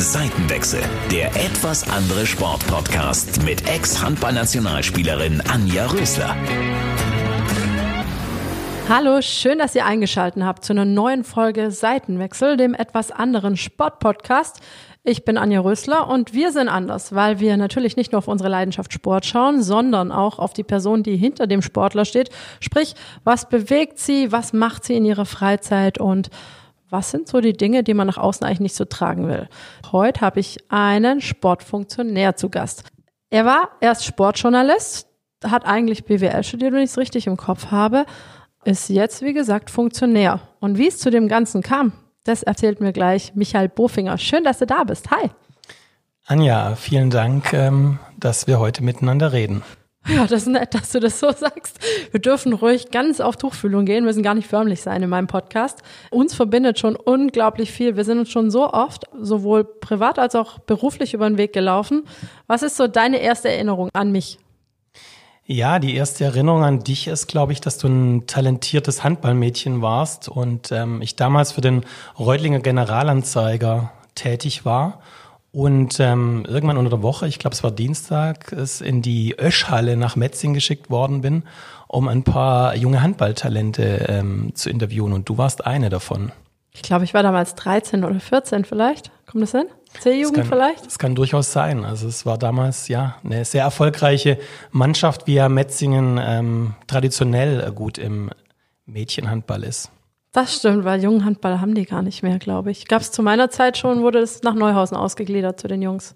Seitenwechsel, der etwas andere Sportpodcast mit Ex-Handballnationalspielerin Anja Rösler. Hallo, schön, dass ihr eingeschaltet habt zu einer neuen Folge Seitenwechsel, dem etwas anderen Sportpodcast. Ich bin Anja Rösler und wir sind anders, weil wir natürlich nicht nur auf unsere Leidenschaft Sport schauen, sondern auch auf die Person, die hinter dem Sportler steht. Sprich, was bewegt sie, was macht sie in ihrer Freizeit und was sind so die Dinge, die man nach außen eigentlich nicht so tragen will. Heute habe ich einen Sportfunktionär zu Gast. Er war erst Sportjournalist, hat eigentlich BWL studiert, wenn ich es richtig im Kopf habe, ist jetzt, wie gesagt, Funktionär. Und wie es zu dem Ganzen kam, das erzählt mir gleich Michael Bofinger. Schön, dass du da bist. Hi. Anja, vielen Dank, ähm, dass wir heute miteinander reden. Ja, das ist nett, dass du das so sagst. Wir dürfen ruhig ganz auf Tuchfühlung gehen, müssen gar nicht förmlich sein in meinem Podcast. Uns verbindet schon unglaublich viel. Wir sind uns schon so oft, sowohl privat als auch beruflich über den Weg gelaufen. Was ist so deine erste Erinnerung an mich? Ja, die erste Erinnerung an dich ist, glaube ich, dass du ein talentiertes Handballmädchen warst und ähm, ich damals für den Reutlinger Generalanzeiger tätig war und ähm, irgendwann unter der Woche, ich glaube es war Dienstag, ist in die Öschhalle nach Metzing geschickt worden bin, um ein paar junge Handballtalente ähm, zu interviewen und du warst eine davon. Ich glaube, ich war damals 13 oder 14 vielleicht. Kommt das hin? C-Jugend vielleicht? Das kann durchaus sein. Also es war damals ja eine sehr erfolgreiche Mannschaft, wie ja Metzingen ähm, traditionell gut im Mädchenhandball ist. Das stimmt, weil Jungenhandball haben die gar nicht mehr, glaube ich. Gab es zu meiner Zeit schon, wurde es nach Neuhausen ausgegliedert zu den Jungs.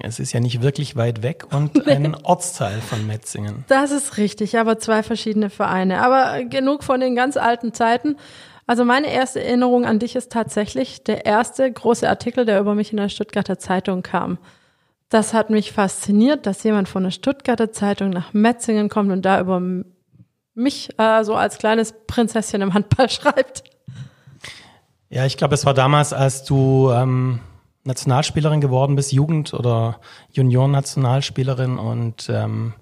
Es ist ja nicht wirklich weit weg und ein Ortsteil von Metzingen. Das ist richtig, aber zwei verschiedene Vereine. Aber genug von den ganz alten Zeiten. Also meine erste Erinnerung an dich ist tatsächlich der erste große Artikel, der über mich in der Stuttgarter Zeitung kam. Das hat mich fasziniert, dass jemand von der Stuttgarter Zeitung nach Metzingen kommt und da über mich äh, so als kleines Prinzesschen im Handball schreibt. Ja, ich glaube, es war damals, als du ähm, Nationalspielerin geworden bist, Jugend- oder Junioren-Nationalspielerin und ähm,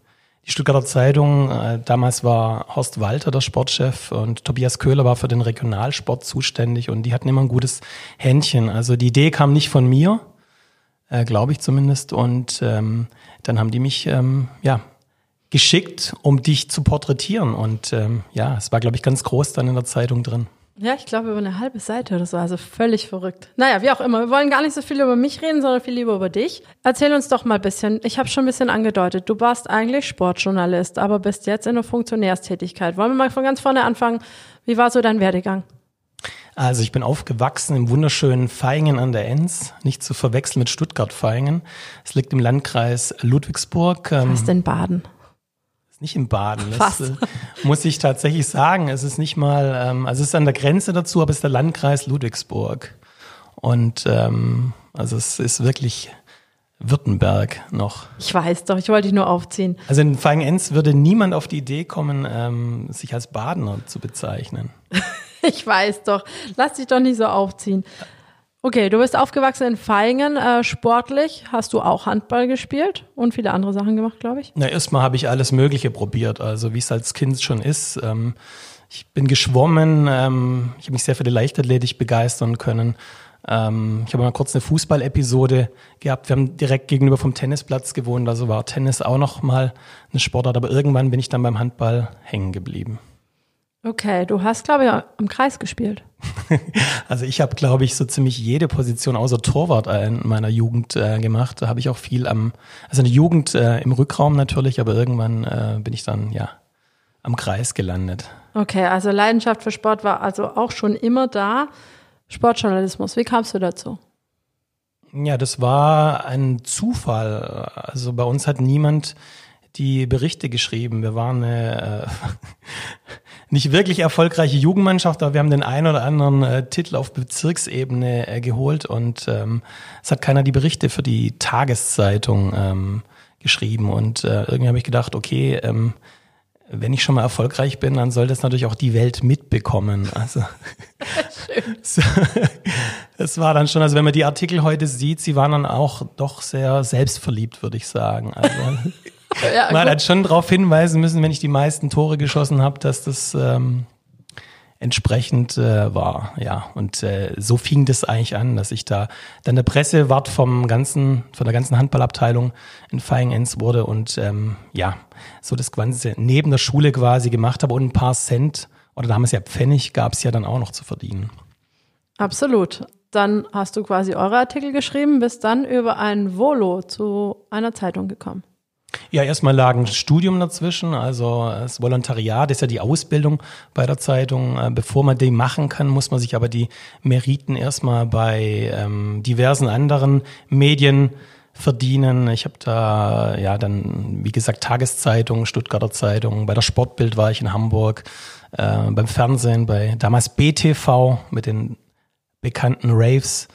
die Stuttgarter Zeitung, äh, damals war Horst Walter der Sportchef und Tobias Köhler war für den Regionalsport zuständig und die hatten immer ein gutes Händchen. Also die Idee kam nicht von mir, äh, glaube ich zumindest. Und ähm, dann haben die mich ähm, ja geschickt, um dich zu porträtieren. Und ähm, ja, es war, glaube ich, ganz groß dann in der Zeitung drin. Ja, ich glaube über eine halbe Seite oder so, also völlig verrückt. Naja, wie auch immer, wir wollen gar nicht so viel über mich reden, sondern viel lieber über dich. Erzähl uns doch mal ein bisschen, ich habe schon ein bisschen angedeutet, du warst eigentlich Sportjournalist, aber bist jetzt in der Funktionärstätigkeit. Wollen wir mal von ganz vorne anfangen? Wie war so dein Werdegang? Also ich bin aufgewachsen im wunderschönen Feingen an der Enz, nicht zu verwechseln mit Stuttgart-Feingen. Es liegt im Landkreis Ludwigsburg. Fast ähm, in Baden nicht im Baden. Das äh, muss ich tatsächlich sagen. Es ist nicht mal, ähm, also es ist an der Grenze dazu, aber es ist der Landkreis Ludwigsburg. Und ähm, also es ist wirklich Württemberg noch. Ich weiß doch, ich wollte dich nur aufziehen. Also in Feigenenz würde niemand auf die Idee kommen, ähm, sich als Badener zu bezeichnen. ich weiß doch. Lass dich doch nicht so aufziehen. Okay, du bist aufgewachsen in Feingen. Äh, sportlich hast du auch Handball gespielt und viele andere Sachen gemacht, glaube ich. Na, erstmal habe ich alles Mögliche probiert, also wie es als Kind schon ist. Ähm, ich bin geschwommen, ähm, ich habe mich sehr für die Leichtathletik begeistern können. Ähm, ich habe mal kurz eine Fußball-Episode gehabt. Wir haben direkt gegenüber vom Tennisplatz gewohnt, also war Tennis auch noch mal eine Sportart, aber irgendwann bin ich dann beim Handball hängen geblieben. Okay, du hast, glaube ich, am Kreis gespielt. also ich habe, glaube ich, so ziemlich jede Position außer Torwart in meiner Jugend äh, gemacht. Da habe ich auch viel am, also in der Jugend äh, im Rückraum natürlich, aber irgendwann äh, bin ich dann ja am Kreis gelandet. Okay, also Leidenschaft für Sport war also auch schon immer da. Sportjournalismus, wie kamst du dazu? Ja, das war ein Zufall. Also bei uns hat niemand die Berichte geschrieben. Wir waren eine äh, nicht wirklich erfolgreiche Jugendmannschaft, aber wir haben den einen oder anderen äh, Titel auf Bezirksebene äh, geholt und ähm, es hat keiner die Berichte für die Tageszeitung ähm, geschrieben. Und äh, irgendwie habe ich gedacht, okay, ähm, wenn ich schon mal erfolgreich bin, dann soll das natürlich auch die Welt mitbekommen. Also es war dann schon, also wenn man die Artikel heute sieht, sie waren dann auch doch sehr selbstverliebt, würde ich sagen. Also ja, Man hat schon darauf hinweisen müssen, wenn ich die meisten Tore geschossen habe, dass das ähm, entsprechend äh, war. Ja, und äh, so fing das eigentlich an, dass ich da dann der Pressewart vom ganzen, von der ganzen Handballabteilung in Feigenenz wurde und ähm, ja, so das Ganze neben der Schule quasi gemacht habe und ein paar Cent oder damals ja Pfennig gab es ja dann auch noch zu verdienen. Absolut. Dann hast du quasi eure Artikel geschrieben, bist dann über ein Volo zu einer Zeitung gekommen. Ja, erstmal lag ein Studium dazwischen, also das Volontariat ist ja die Ausbildung bei der Zeitung. Äh, bevor man die machen kann, muss man sich aber die Meriten erstmal bei ähm, diversen anderen Medien verdienen. Ich habe da ja dann, wie gesagt, Tageszeitung, Stuttgarter Zeitung, bei der Sportbild war ich in Hamburg, äh, beim Fernsehen, bei damals BTV mit den bekannten Raves.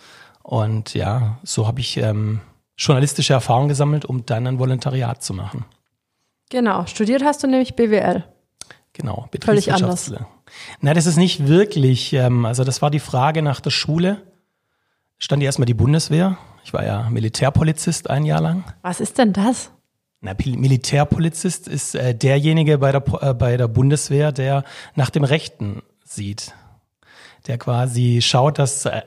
Und ja, so habe ich ähm, journalistische Erfahrung gesammelt, um dann ein Volontariat zu machen. Genau, studiert hast du nämlich BWL. Genau, Völlig anders. Na, das ist nicht wirklich, ähm, also das war die Frage nach der Schule. Stand erstmal die Bundeswehr. Ich war ja Militärpolizist ein Jahr lang. Was ist denn das? Na, Militärpolizist ist äh, derjenige bei der, äh, bei der Bundeswehr, der nach dem Rechten sieht. Der quasi schaut, dass äh,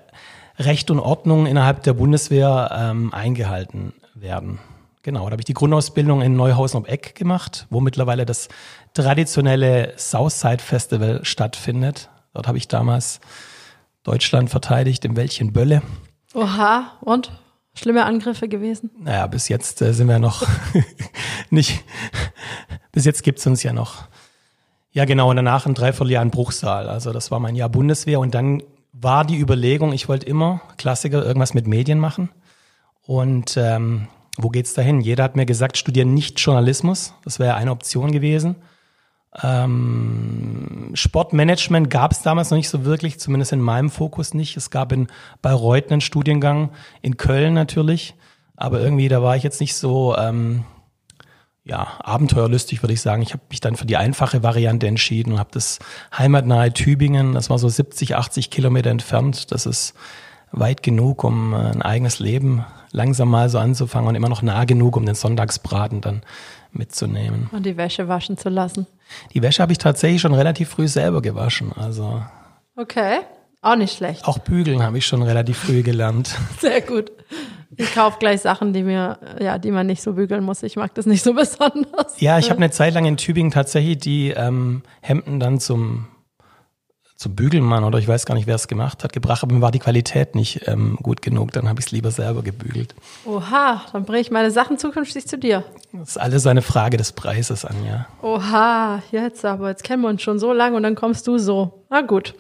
Recht und Ordnung innerhalb der Bundeswehr ähm, eingehalten werden. Genau, da habe ich die Grundausbildung in Neuhausen am Eck gemacht, wo mittlerweile das traditionelle Southside Festival stattfindet. Dort habe ich damals Deutschland verteidigt im Wäldchen Bölle. Oha, und? Schlimme Angriffe gewesen? Naja, bis jetzt äh, sind wir noch nicht, bis jetzt gibt's uns ja noch. Ja, genau, und danach ein Dreivierteljahr in Bruchsal. Also das war mein Jahr Bundeswehr und dann war die Überlegung, ich wollte immer Klassiker, irgendwas mit Medien machen. Und ähm, wo geht's dahin? Jeder hat mir gesagt, studiere nicht Journalismus. Das wäre eine Option gewesen. Ähm, Sportmanagement gab es damals noch nicht so wirklich, zumindest in meinem Fokus nicht. Es gab in Bayreuth einen Studiengang, in Köln natürlich. Aber irgendwie, da war ich jetzt nicht so ähm, ja, abenteuerlustig, würde ich sagen. Ich habe mich dann für die einfache Variante entschieden und habe das heimatnahe Tübingen, das war so 70, 80 Kilometer entfernt. Das ist weit genug, um äh, ein eigenes Leben langsam mal so anzufangen und immer noch nah genug, um den Sonntagsbraten dann mitzunehmen. Und die Wäsche waschen zu lassen. Die Wäsche habe ich tatsächlich schon relativ früh selber gewaschen. Also okay, auch nicht schlecht. Auch bügeln habe ich schon relativ früh gelernt. Sehr gut. Ich kaufe gleich Sachen, die mir, ja, die man nicht so bügeln muss. Ich mag das nicht so besonders. Ja, ich habe eine Zeit lang in Tübingen tatsächlich die ähm, Hemden dann zum zum Bügelmann oder ich weiß gar nicht, wer es gemacht hat, gebracht, aber mir war die Qualität nicht ähm, gut genug. Dann habe ich es lieber selber gebügelt. Oha, dann bringe ich meine Sachen zukünftig zu dir. Das ist alles eine Frage des Preises, Anja. Oha, jetzt aber, jetzt kennen wir uns schon so lange und dann kommst du so. Na gut,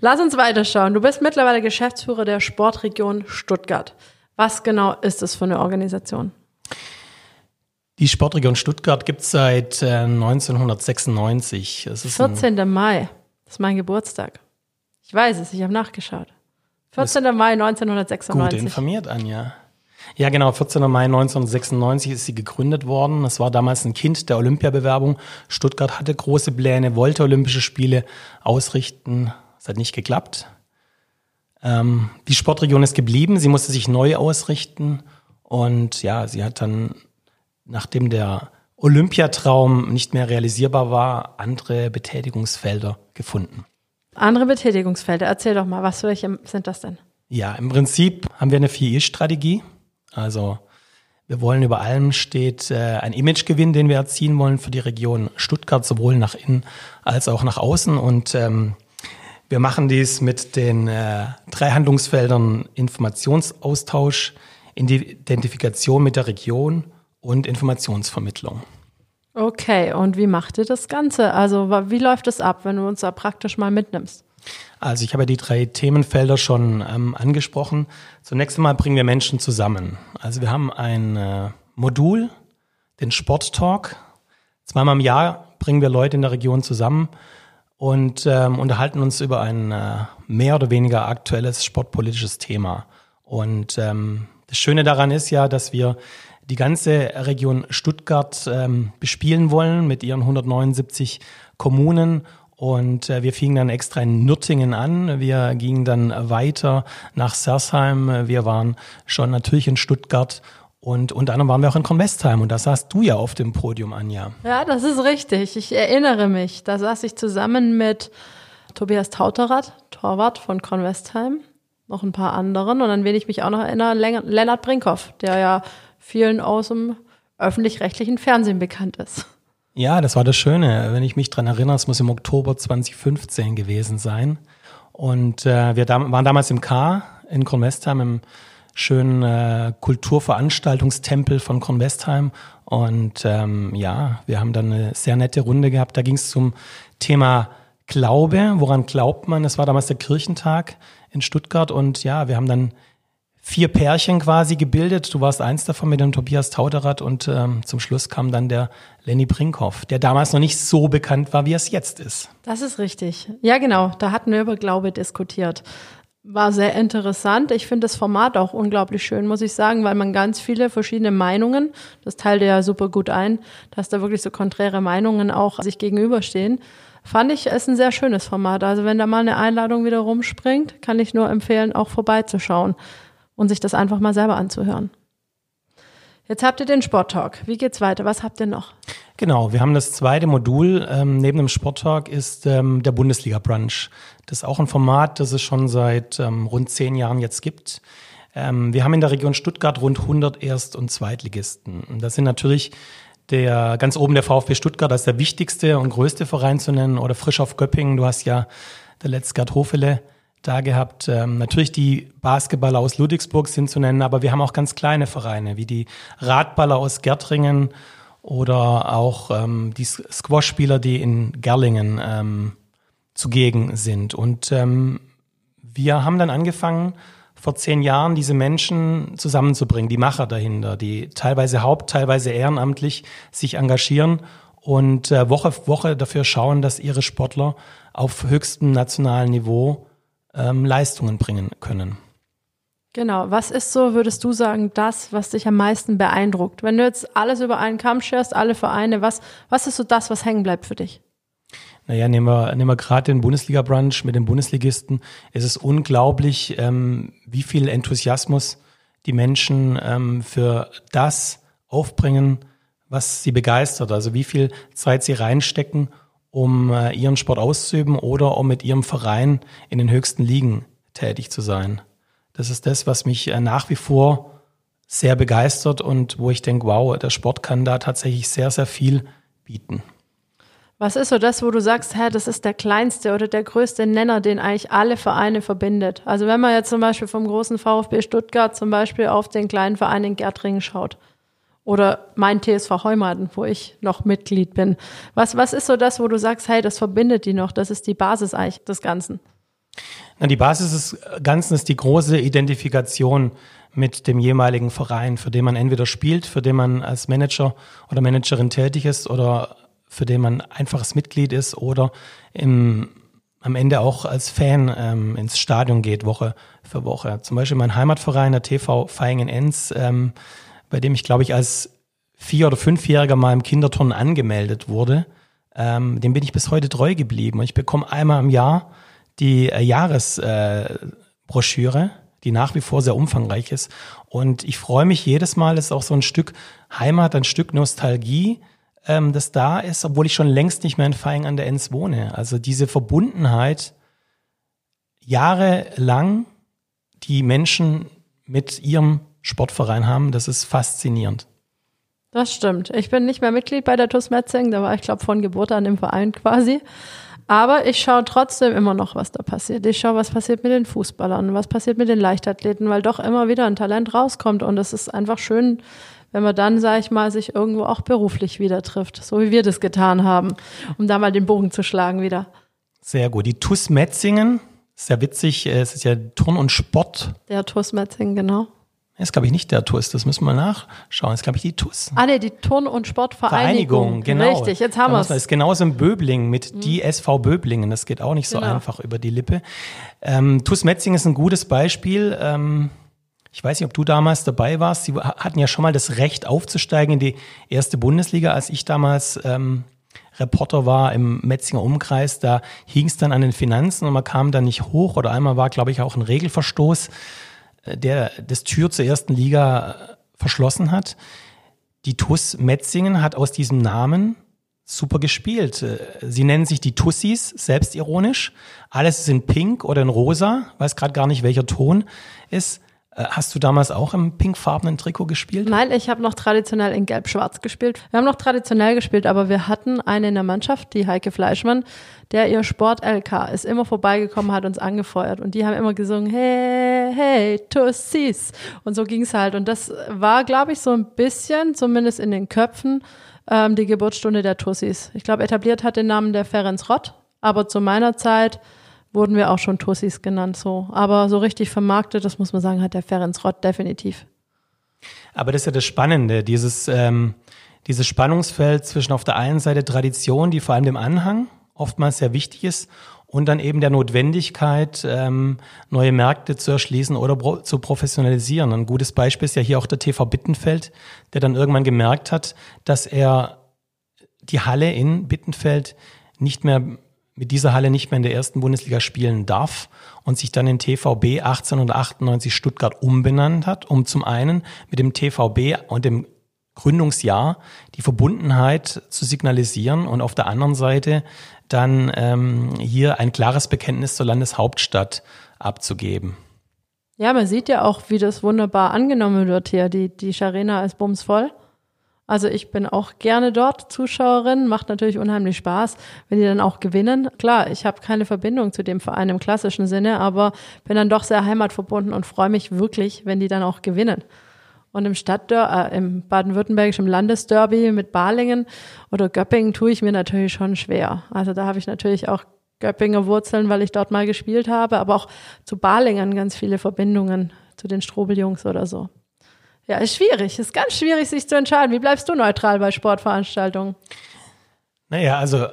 lass uns weiterschauen. Du bist mittlerweile Geschäftsführer der Sportregion Stuttgart. Was genau ist das für eine Organisation? Die Sportregion Stuttgart gibt es seit äh, 1996. Es ist 14. Mai. Ist mein Geburtstag. Ich weiß es, ich habe nachgeschaut. 14. Mai 1996. Gut informiert, Anja. Ja, genau, 14. Mai 1996 ist sie gegründet worden. Es war damals ein Kind der Olympiabewerbung. Stuttgart hatte große Pläne, wollte Olympische Spiele ausrichten. Es hat nicht geklappt. Ähm, die Sportregion ist geblieben, sie musste sich neu ausrichten. Und ja, sie hat dann, nachdem der Olympiatraum nicht mehr realisierbar war, andere Betätigungsfelder gefunden. Andere Betätigungsfelder, erzähl doch mal, was welche sind das denn? Ja, im Prinzip haben wir eine 4E-Strategie. Also wir wollen über allem steht äh, ein Imagegewinn, den wir erzielen wollen für die Region Stuttgart, sowohl nach innen als auch nach außen. Und ähm, wir machen dies mit den äh, drei Handlungsfeldern Informationsaustausch, Identifikation mit der Region und Informationsvermittlung. Okay, und wie macht ihr das Ganze? Also wie läuft es ab, wenn du uns da praktisch mal mitnimmst? Also ich habe ja die drei Themenfelder schon ähm, angesprochen. Zunächst einmal bringen wir Menschen zusammen. Also wir haben ein äh, Modul, den Sporttalk. Zweimal im Jahr bringen wir Leute in der Region zusammen und ähm, unterhalten uns über ein äh, mehr oder weniger aktuelles sportpolitisches Thema. Und ähm, das Schöne daran ist ja, dass wir die ganze Region Stuttgart ähm, bespielen wollen mit ihren 179 Kommunen. Und äh, wir fingen dann extra in Nürtingen an. Wir gingen dann weiter nach Sersheim. Wir waren schon natürlich in Stuttgart. Und unter anderem waren wir auch in Kornwestheim. Und da saßt du ja auf dem Podium, Anja. Ja, das ist richtig. Ich erinnere mich. Da saß ich zusammen mit Tobias Tauterath, Torwart von Convestheim, noch ein paar anderen. Und an wen ich mich auch noch erinnere, Lennart Brinkhoff, der ja vielen aus dem öffentlich-rechtlichen Fernsehen bekannt ist. Ja, das war das Schöne. Wenn ich mich dran erinnere, es muss im Oktober 2015 gewesen sein. Und äh, wir da, waren damals im K in Kornwestheim, im schönen äh, Kulturveranstaltungstempel von Kornwestheim. Und ähm, ja, wir haben dann eine sehr nette Runde gehabt. Da ging es zum Thema Glaube. Woran glaubt man? Das war damals der Kirchentag in Stuttgart. Und ja, wir haben dann vier Pärchen quasi gebildet. Du warst eins davon mit dem Tobias Tauterath und ähm, zum Schluss kam dann der Lenny Brinkhoff, der damals noch nicht so bekannt war, wie es jetzt ist. Das ist richtig. Ja, genau. Da hatten wir über Glaube diskutiert. War sehr interessant. Ich finde das Format auch unglaublich schön, muss ich sagen, weil man ganz viele verschiedene Meinungen, das teilt ja super gut ein, dass da wirklich so konträre Meinungen auch sich gegenüberstehen. Fand ich, ist ein sehr schönes Format. Also wenn da mal eine Einladung wieder rumspringt, kann ich nur empfehlen, auch vorbeizuschauen und sich das einfach mal selber anzuhören. Jetzt habt ihr den Sporttalk. Wie geht's weiter? Was habt ihr noch? Genau, wir haben das zweite Modul. Ähm, neben dem Sporttalk ist ähm, der Bundesliga Brunch. Das ist auch ein Format, das es schon seit ähm, rund zehn Jahren jetzt gibt. Ähm, wir haben in der Region Stuttgart rund 100 Erst- und Zweitligisten. Das sind natürlich der ganz oben der VfB Stuttgart als der wichtigste und größte Verein zu nennen oder frisch auf Göppingen. Du hast ja der letzte Gerd Hofele da gehabt. Ähm, natürlich die Basketballer aus Ludwigsburg sind zu nennen, aber wir haben auch ganz kleine Vereine, wie die Radballer aus Gärtringen oder auch ähm, die Squash-Spieler, die in Gerlingen ähm, zugegen sind. Und ähm, wir haben dann angefangen, vor zehn Jahren diese Menschen zusammenzubringen, die Macher dahinter, die teilweise haupt-, teilweise ehrenamtlich sich engagieren und äh, Woche für Woche dafür schauen, dass ihre Sportler auf höchstem nationalen Niveau ähm, Leistungen bringen können. Genau. Was ist so, würdest du sagen, das, was dich am meisten beeindruckt? Wenn du jetzt alles über einen Kamm scherst, alle Vereine, was, was ist so das, was hängen bleibt für dich? Naja, nehmen wir, nehmen wir gerade den Bundesliga-Brunch mit den Bundesligisten. Es ist unglaublich, ähm, wie viel Enthusiasmus die Menschen ähm, für das aufbringen, was sie begeistert. Also wie viel Zeit sie reinstecken, um äh, ihren Sport auszuüben oder um mit ihrem Verein in den höchsten Ligen tätig zu sein. Das ist das, was mich äh, nach wie vor sehr begeistert und wo ich denke, wow, der Sport kann da tatsächlich sehr, sehr viel bieten. Was ist so das, wo du sagst, hä, das ist der kleinste oder der größte Nenner, den eigentlich alle Vereine verbindet? Also wenn man jetzt zum Beispiel vom großen VfB Stuttgart zum Beispiel auf den kleinen Verein in Gärtringen schaut, oder mein TSV Heumaden, wo ich noch Mitglied bin. Was, was ist so das, wo du sagst, hey, das verbindet die noch, das ist die Basis eigentlich des Ganzen? Na, die Basis des Ganzen ist die große Identifikation mit dem jeweiligen Verein, für den man entweder spielt, für den man als Manager oder Managerin tätig ist oder für den man einfaches Mitglied ist oder im, am Ende auch als Fan ähm, ins Stadion geht, Woche für Woche. Zum Beispiel mein Heimatverein, der TV Feingen-Enz, ähm, bei dem ich, glaube ich, als Vier- oder Fünfjähriger mal im Kinderturnen angemeldet wurde. Ähm, dem bin ich bis heute treu geblieben. Ich bekomme einmal im Jahr die äh, Jahresbroschüre, äh, die nach wie vor sehr umfangreich ist. Und ich freue mich jedes Mal, ist auch so ein Stück Heimat, ein Stück Nostalgie, ähm, das da ist, obwohl ich schon längst nicht mehr in Feing an der Enz wohne. Also diese Verbundenheit, jahrelang die Menschen mit ihrem Sportverein haben, das ist faszinierend. Das stimmt. Ich bin nicht mehr Mitglied bei der TuS Metzing, da war ich glaube von Geburt an im Verein quasi. Aber ich schaue trotzdem immer noch, was da passiert. Ich schaue, was passiert mit den Fußballern, was passiert mit den Leichtathleten, weil doch immer wieder ein Talent rauskommt und es ist einfach schön, wenn man dann, sage ich mal, sich irgendwo auch beruflich wieder trifft, so wie wir das getan haben, um da mal den Bogen zu schlagen wieder. Sehr gut. Die TuS Metzingen, sehr witzig, äh, es ist ja Turn und Sport. Der TuS Metzingen, genau. Das ist, glaube ich, nicht der TUS, das müssen wir nachschauen. Das ist, glaube ich, die TUS. Ah, nee, die Turn- und Sportvereinigung. Vereinigung, genau. Richtig, jetzt haben wir es. Das ist genauso im Böbling mit mhm. die SV Böblingen. Das geht auch nicht so genau. einfach über die Lippe. Ähm, TUS Metzing ist ein gutes Beispiel. Ähm, ich weiß nicht, ob du damals dabei warst. Sie hatten ja schon mal das Recht aufzusteigen in die erste Bundesliga, als ich damals ähm, Reporter war im Metzinger Umkreis. Da hing es dann an den Finanzen und man kam da nicht hoch. Oder einmal war, glaube ich, auch ein Regelverstoß der das Tür zur ersten Liga verschlossen hat. Die TUS Metzingen hat aus diesem Namen super gespielt. Äh, sie nennen sich die Tussis, selbstironisch. Alles ist in Pink oder in Rosa, weiß gerade gar nicht, welcher Ton ist. Äh, hast du damals auch im pinkfarbenen Trikot gespielt? Nein, ich habe noch traditionell in Gelb-Schwarz gespielt. Wir haben noch traditionell gespielt, aber wir hatten eine in der Mannschaft, die Heike Fleischmann, der ihr Sport-LK ist immer vorbeigekommen, hat uns angefeuert und die haben immer gesungen, hey, hey, Tussis. Und so ging's halt. Und das war, glaube ich, so ein bisschen, zumindest in den Köpfen, ähm, die Geburtsstunde der Tussis. Ich glaube, etabliert hat den Namen der Ferenc Rott, aber zu meiner Zeit wurden wir auch schon Tussis genannt, so. Aber so richtig vermarktet, das muss man sagen, hat der Ferenc Rott definitiv. Aber das ist ja das Spannende, dieses, ähm, dieses Spannungsfeld zwischen auf der einen Seite Tradition, die vor allem dem Anhang oftmals sehr wichtig ist, und dann eben der Notwendigkeit, ähm, neue Märkte zu erschließen oder pro zu professionalisieren. Ein gutes Beispiel ist ja hier auch der TV Bittenfeld, der dann irgendwann gemerkt hat, dass er die Halle in Bittenfeld nicht mehr mit dieser Halle nicht mehr in der ersten Bundesliga spielen darf und sich dann in TVB 1898 Stuttgart umbenannt hat, um zum einen mit dem TVB und dem Gründungsjahr die Verbundenheit zu signalisieren und auf der anderen Seite dann ähm, hier ein klares Bekenntnis zur Landeshauptstadt abzugeben. Ja, man sieht ja auch, wie das wunderbar angenommen wird hier. Die, die Scharena ist bumsvoll. Also ich bin auch gerne dort Zuschauerin, macht natürlich unheimlich Spaß, wenn die dann auch gewinnen. Klar, ich habe keine Verbindung zu dem Verein im klassischen Sinne, aber bin dann doch sehr heimatverbunden und freue mich wirklich, wenn die dann auch gewinnen. Und im Stadtderby, äh, im baden-württembergischen Landesderby mit Balingen oder Göppingen tue ich mir natürlich schon schwer. Also da habe ich natürlich auch Göppinger Wurzeln, weil ich dort mal gespielt habe, aber auch zu Balingen ganz viele Verbindungen zu den Strobeljungs oder so. Ja, ist schwierig. Ist ganz schwierig, sich zu entscheiden. Wie bleibst du neutral bei Sportveranstaltungen? Naja, also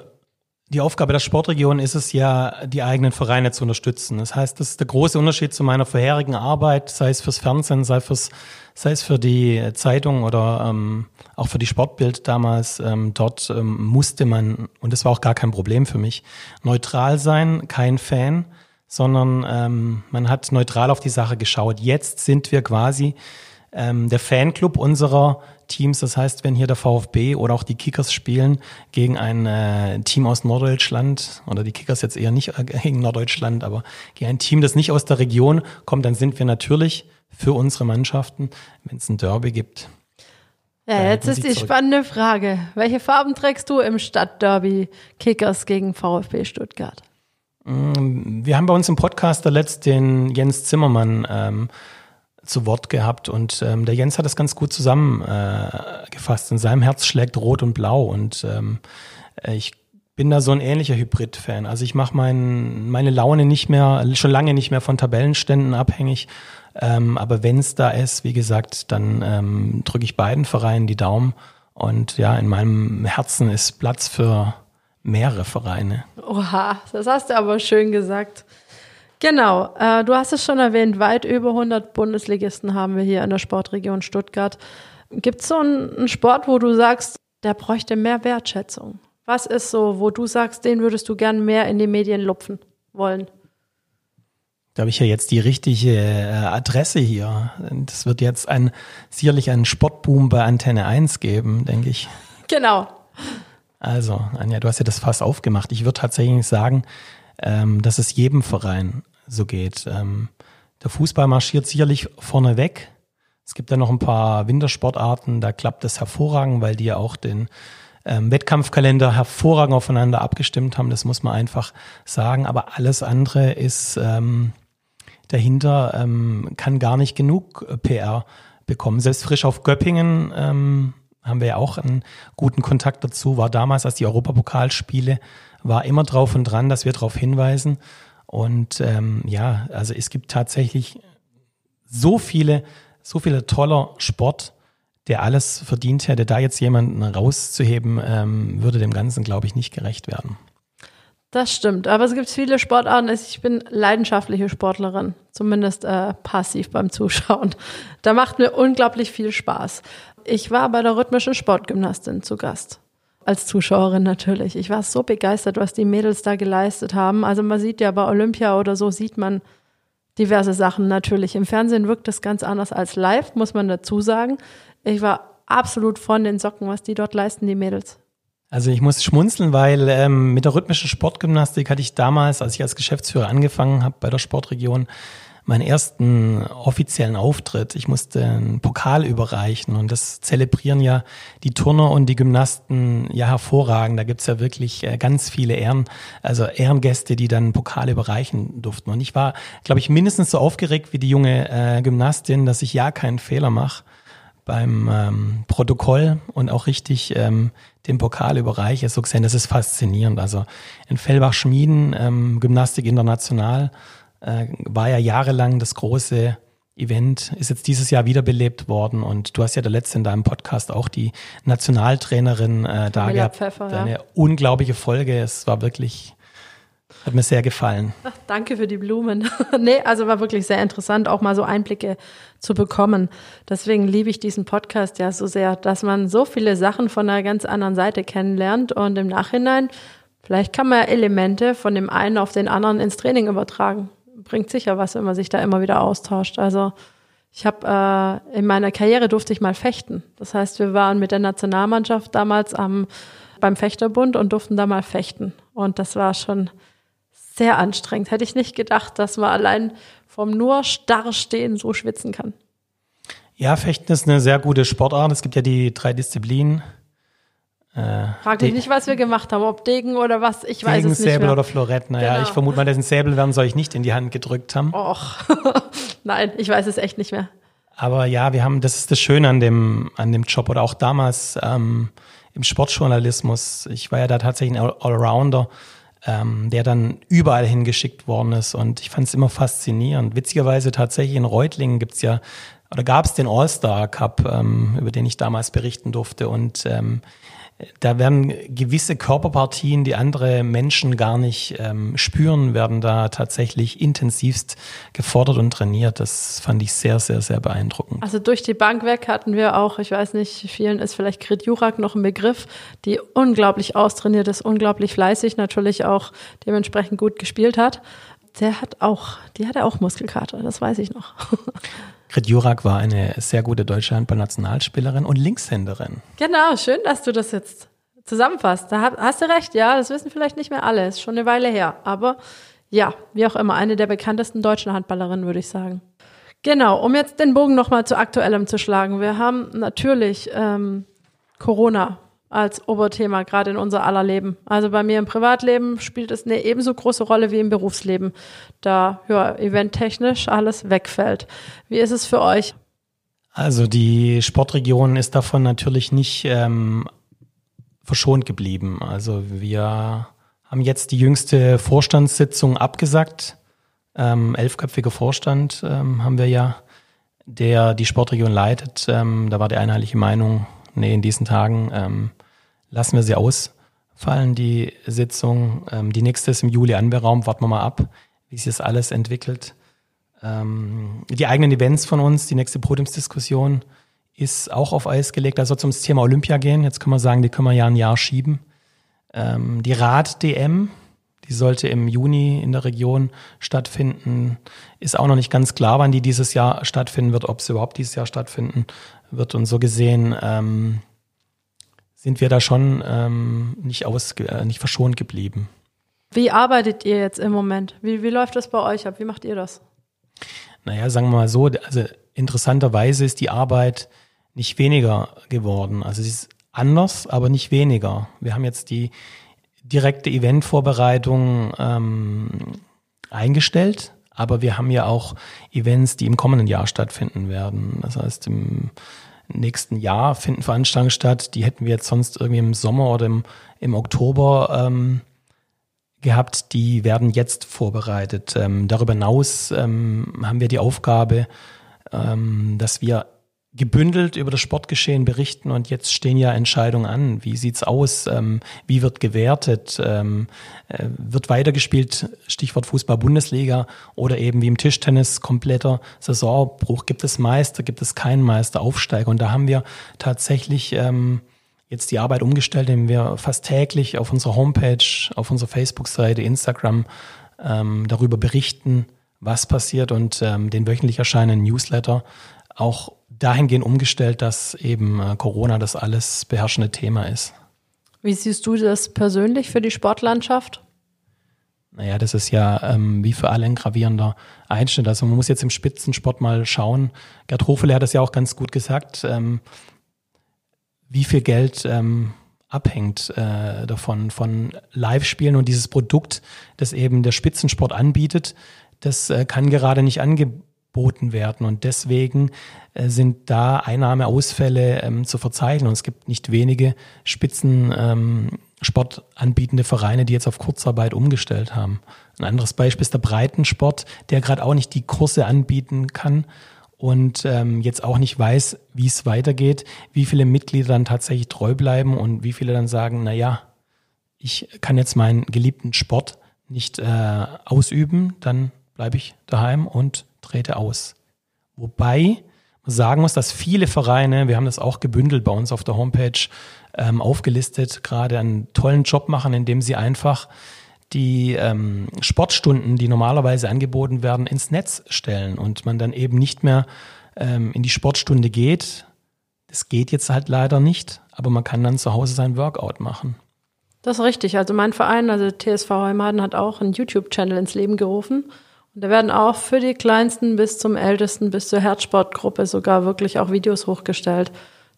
die Aufgabe der Sportregion ist es ja, die eigenen Vereine zu unterstützen. Das heißt, das ist der große Unterschied zu meiner vorherigen Arbeit, sei es fürs Fernsehen, sei, fürs, sei es für die Zeitung oder ähm, auch für die Sportbild damals. Ähm, dort ähm, musste man, und das war auch gar kein Problem für mich, neutral sein, kein Fan, sondern ähm, man hat neutral auf die Sache geschaut. Jetzt sind wir quasi ähm, der Fanclub unserer Teams. Das heißt, wenn hier der VfB oder auch die Kickers spielen gegen ein äh, Team aus Norddeutschland oder die Kickers jetzt eher nicht äh, gegen Norddeutschland, aber gegen ein Team, das nicht aus der Region kommt, dann sind wir natürlich für unsere Mannschaften, wenn es ein Derby gibt. Ja, jetzt ist die zurück. spannende Frage. Welche Farben trägst du im Stadtderby Kickers gegen VfB Stuttgart? Mm, wir haben bei uns im Podcast der letzt den Jens Zimmermann ähm, zu Wort gehabt und ähm, der Jens hat das ganz gut zusammengefasst. Äh, In seinem Herz schlägt Rot und Blau und ähm, ich bin da so ein ähnlicher Hybrid-Fan. Also ich mache mein, meine Laune nicht mehr, schon lange nicht mehr von Tabellenständen abhängig. Ähm, aber wenn es da ist, wie gesagt, dann ähm, drücke ich beiden Vereinen die Daumen. Und ja, in meinem Herzen ist Platz für mehrere Vereine. Oha, das hast du aber schön gesagt. Genau, äh, du hast es schon erwähnt, weit über 100 Bundesligisten haben wir hier in der Sportregion Stuttgart. Gibt es so einen, einen Sport, wo du sagst, der bräuchte mehr Wertschätzung? Was ist so, wo du sagst, den würdest du gern mehr in die Medien lupfen wollen? Da habe ich ja jetzt die richtige äh, Adresse hier. Das wird jetzt ein, sicherlich einen Sportboom bei Antenne 1 geben, denke ich. Genau. Also, Anja, du hast ja das Fass aufgemacht. Ich würde tatsächlich sagen, ähm, dass es jedem Verein so geht. Ähm, der Fußball marschiert sicherlich vorne weg. Es gibt ja noch ein paar Wintersportarten, da klappt es hervorragend, weil die ja auch den ähm, Wettkampfkalender hervorragend aufeinander abgestimmt haben. Das muss man einfach sagen. Aber alles andere ist ähm, dahinter, ähm, kann gar nicht genug äh, PR bekommen. Selbst frisch auf Göppingen ähm, haben wir ja auch einen guten Kontakt dazu, war damals, als die Europapokalspiele, war immer drauf und dran, dass wir darauf hinweisen. Und ähm, ja, also es gibt tatsächlich so viele, so viele toller Sport, der alles verdient hätte. Da jetzt jemanden rauszuheben, ähm, würde dem Ganzen, glaube ich, nicht gerecht werden. Das stimmt, aber es gibt viele Sportarten. Ich bin leidenschaftliche Sportlerin, zumindest äh, passiv beim Zuschauen. Da macht mir unglaublich viel Spaß. Ich war bei der rhythmischen Sportgymnastin zu Gast als Zuschauerin natürlich. Ich war so begeistert, was die Mädels da geleistet haben. Also man sieht ja bei Olympia oder so, sieht man diverse Sachen natürlich. Im Fernsehen wirkt das ganz anders als live, muss man dazu sagen. Ich war absolut von den Socken, was die dort leisten, die Mädels. Also ich muss schmunzeln, weil ähm, mit der rhythmischen Sportgymnastik hatte ich damals, als ich als Geschäftsführer angefangen habe bei der Sportregion, meinen ersten offiziellen Auftritt. Ich musste einen Pokal überreichen und das zelebrieren ja die Turner und die Gymnasten ja hervorragend. Da gibt's ja wirklich äh, ganz viele Ehren, also Ehrengäste, die dann Pokal überreichen durften. Und ich war, glaube ich, mindestens so aufgeregt wie die junge äh, Gymnastin, dass ich ja keinen Fehler mache beim ähm, Protokoll und auch richtig ähm, den Pokal überreiche. So gesehen, das ist faszinierend. Also in Fellbach-Schmieden, ähm, Gymnastik international, äh, war ja jahrelang das große Event, ist jetzt dieses Jahr wiederbelebt worden und du hast ja der letzte in deinem Podcast auch die Nationaltrainerin äh, da gehabt. Pfeffer, Eine ja. unglaubliche Folge. Es war wirklich, hat mir sehr gefallen. Ach, danke für die Blumen. nee, also war wirklich sehr interessant, auch mal so Einblicke zu bekommen. Deswegen liebe ich diesen Podcast ja so sehr, dass man so viele Sachen von einer ganz anderen Seite kennenlernt und im Nachhinein, vielleicht kann man ja Elemente von dem einen auf den anderen ins Training übertragen. Bringt sicher was, wenn man sich da immer wieder austauscht. Also ich habe äh, in meiner Karriere durfte ich mal fechten. Das heißt, wir waren mit der Nationalmannschaft damals am beim Fechterbund und durften da mal fechten. Und das war schon sehr anstrengend. Hätte ich nicht gedacht, dass man allein vom nur starr stehen so schwitzen kann. Ja, Fechten ist eine sehr gute Sportart. Es gibt ja die drei Disziplinen. Frag dich nicht, was wir gemacht haben, ob Degen oder was, ich weiß Degen, es nicht Säbel mehr. oder Florett. Naja, Genau. ich vermute mal, dessen Säbel werden sie euch nicht in die Hand gedrückt haben. Och, nein, ich weiß es echt nicht mehr. Aber ja, wir haben, das ist das Schöne an dem, an dem Job oder auch damals ähm, im Sportjournalismus. Ich war ja da tatsächlich ein All- Allrounder, ähm, der dann überall hingeschickt worden ist und ich fand es immer faszinierend. Witzigerweise tatsächlich in Reutlingen gibt's ja, oder gab es den All-Star Cup, ähm, über den ich damals berichten durfte und ähm, da werden gewisse Körperpartien, die andere Menschen gar nicht ähm, spüren, werden da tatsächlich intensivst gefordert und trainiert. Das fand ich sehr, sehr, sehr beeindruckend. Also durch die Bank weg hatten wir auch, ich weiß nicht, vielen ist vielleicht Grit Jurak noch ein Begriff, die unglaublich austrainiert ist, unglaublich fleißig, natürlich auch dementsprechend gut gespielt hat. Der hat auch, die hatte auch Muskelkater, das weiß ich noch. Grit Jurak war eine sehr gute deutsche Handballnationalspielerin und Linkshänderin. Genau, schön, dass du das jetzt zusammenfasst. Da hast du recht, ja, das wissen vielleicht nicht mehr alle, ist schon eine Weile her. Aber ja, wie auch immer, eine der bekanntesten deutschen Handballerinnen, würde ich sagen. Genau, um jetzt den Bogen nochmal zu aktuellem zu schlagen. Wir haben natürlich ähm, Corona als Oberthema, gerade in unser aller Leben. Also bei mir im Privatleben spielt es eine ebenso große Rolle wie im Berufsleben, da ja, eventtechnisch alles wegfällt. Wie ist es für euch? Also die Sportregion ist davon natürlich nicht ähm, verschont geblieben. Also wir haben jetzt die jüngste Vorstandssitzung abgesagt. Ähm, elfköpfiger Vorstand ähm, haben wir ja, der die Sportregion leitet. Ähm, da war die einheitliche Meinung, nee, in diesen Tagen ähm, lassen wir sie ausfallen, die Sitzung. Ähm, die nächste ist im Juli anberaumt. Warten wir mal ab, wie sich das alles entwickelt. Ähm, die eigenen Events von uns, die nächste Podiumsdiskussion ist auch auf Eis gelegt. Da soll es ums Thema Olympia gehen. Jetzt können wir sagen, die können wir ja ein Jahr schieben. Ähm, die Rad-DM, die sollte im Juni in der Region stattfinden. Ist auch noch nicht ganz klar, wann die dieses Jahr stattfinden wird, ob sie überhaupt dieses Jahr stattfinden wird. Und so gesehen ähm, sind wir da schon ähm, nicht, aus, äh, nicht verschont geblieben. Wie arbeitet ihr jetzt im Moment? Wie, wie läuft das bei euch ab? Wie macht ihr das? Naja, sagen wir mal so, also interessanterweise ist die Arbeit nicht weniger geworden. Also sie ist anders, aber nicht weniger. Wir haben jetzt die direkte Eventvorbereitung ähm, eingestellt, aber wir haben ja auch Events, die im kommenden Jahr stattfinden werden. Das heißt, im nächsten Jahr finden Veranstaltungen statt, die hätten wir jetzt sonst irgendwie im Sommer oder im, im Oktober ähm, gehabt, die werden jetzt vorbereitet. Ähm, darüber hinaus ähm, haben wir die Aufgabe, ähm, dass wir gebündelt über das Sportgeschehen berichten und jetzt stehen ja Entscheidungen an. Wie sieht's aus? Ähm, wie wird gewertet? Ähm, äh, wird weitergespielt? Stichwort Fußball-Bundesliga oder eben wie im Tischtennis kompletter Saisonbruch. Gibt es Meister? Gibt es keinen Meister? Aufsteiger? Und da haben wir tatsächlich ähm, jetzt die Arbeit umgestellt, indem wir fast täglich auf unserer Homepage, auf unserer Facebook-Seite, Instagram darüber berichten, was passiert und den wöchentlich erscheinenden Newsletter auch dahingehend umgestellt, dass eben äh, Corona das alles beherrschende Thema ist. Wie siehst du das persönlich für die Sportlandschaft? Naja, das ist ja ähm, wie für alle ein gravierender Einschnitt. Also man muss jetzt im Spitzensport mal schauen. Gerd Hofele hat das ja auch ganz gut gesagt, ähm, wie viel Geld ähm, abhängt äh, davon, von Live-Spielen und dieses Produkt, das eben der Spitzensport anbietet, das äh, kann gerade nicht angeboten werden. Und deswegen äh, sind da Einnahmeausfälle ähm, zu verzeichnen. Und es gibt nicht wenige Spitzen. Ähm, Sport anbietende Vereine, die jetzt auf Kurzarbeit umgestellt haben. Ein anderes Beispiel ist der Breitensport, der gerade auch nicht die Kurse anbieten kann und ähm, jetzt auch nicht weiß, wie es weitergeht, wie viele Mitglieder dann tatsächlich treu bleiben und wie viele dann sagen, na ja, ich kann jetzt meinen geliebten Sport nicht äh, ausüben, dann bleibe ich daheim und trete aus. Wobei man sagen muss, dass viele Vereine, wir haben das auch gebündelt bei uns auf der Homepage, ähm, aufgelistet, gerade einen tollen Job machen, indem sie einfach die ähm, Sportstunden, die normalerweise angeboten werden, ins Netz stellen und man dann eben nicht mehr ähm, in die Sportstunde geht. Das geht jetzt halt leider nicht, aber man kann dann zu Hause sein Workout machen. Das ist richtig. Also mein Verein, also TSV Heimaden, hat auch einen YouTube-Channel ins Leben gerufen. Und da werden auch für die Kleinsten bis zum Ältesten, bis zur Herzsportgruppe sogar wirklich auch Videos hochgestellt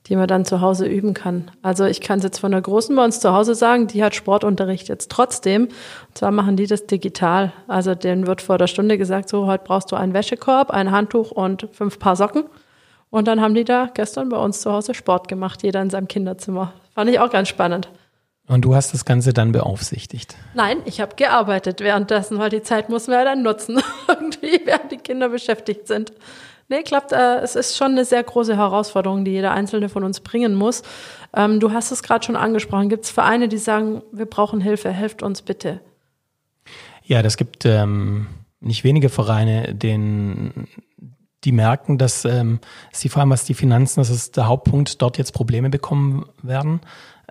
die man dann zu Hause üben kann. Also ich kann es jetzt von der Großen bei uns zu Hause sagen, die hat Sportunterricht jetzt trotzdem. Und zwar machen die das digital. Also denen wird vor der Stunde gesagt, so heute brauchst du einen Wäschekorb, ein Handtuch und fünf Paar Socken. Und dann haben die da gestern bei uns zu Hause Sport gemacht, jeder in seinem Kinderzimmer. Fand ich auch ganz spannend. Und du hast das Ganze dann beaufsichtigt? Nein, ich habe gearbeitet währenddessen, weil die Zeit muss man ja dann nutzen, irgendwie, während die Kinder beschäftigt sind. Nee, klappt. Äh, es ist schon eine sehr große Herausforderung, die jeder Einzelne von uns bringen muss. Ähm, du hast es gerade schon angesprochen. Gibt es Vereine, die sagen, wir brauchen Hilfe, helft uns bitte? Ja, das gibt ähm, nicht wenige Vereine, denen die merken, dass ähm, sie vor allem was die Finanzen, das ist der Hauptpunkt, dort jetzt Probleme bekommen werden.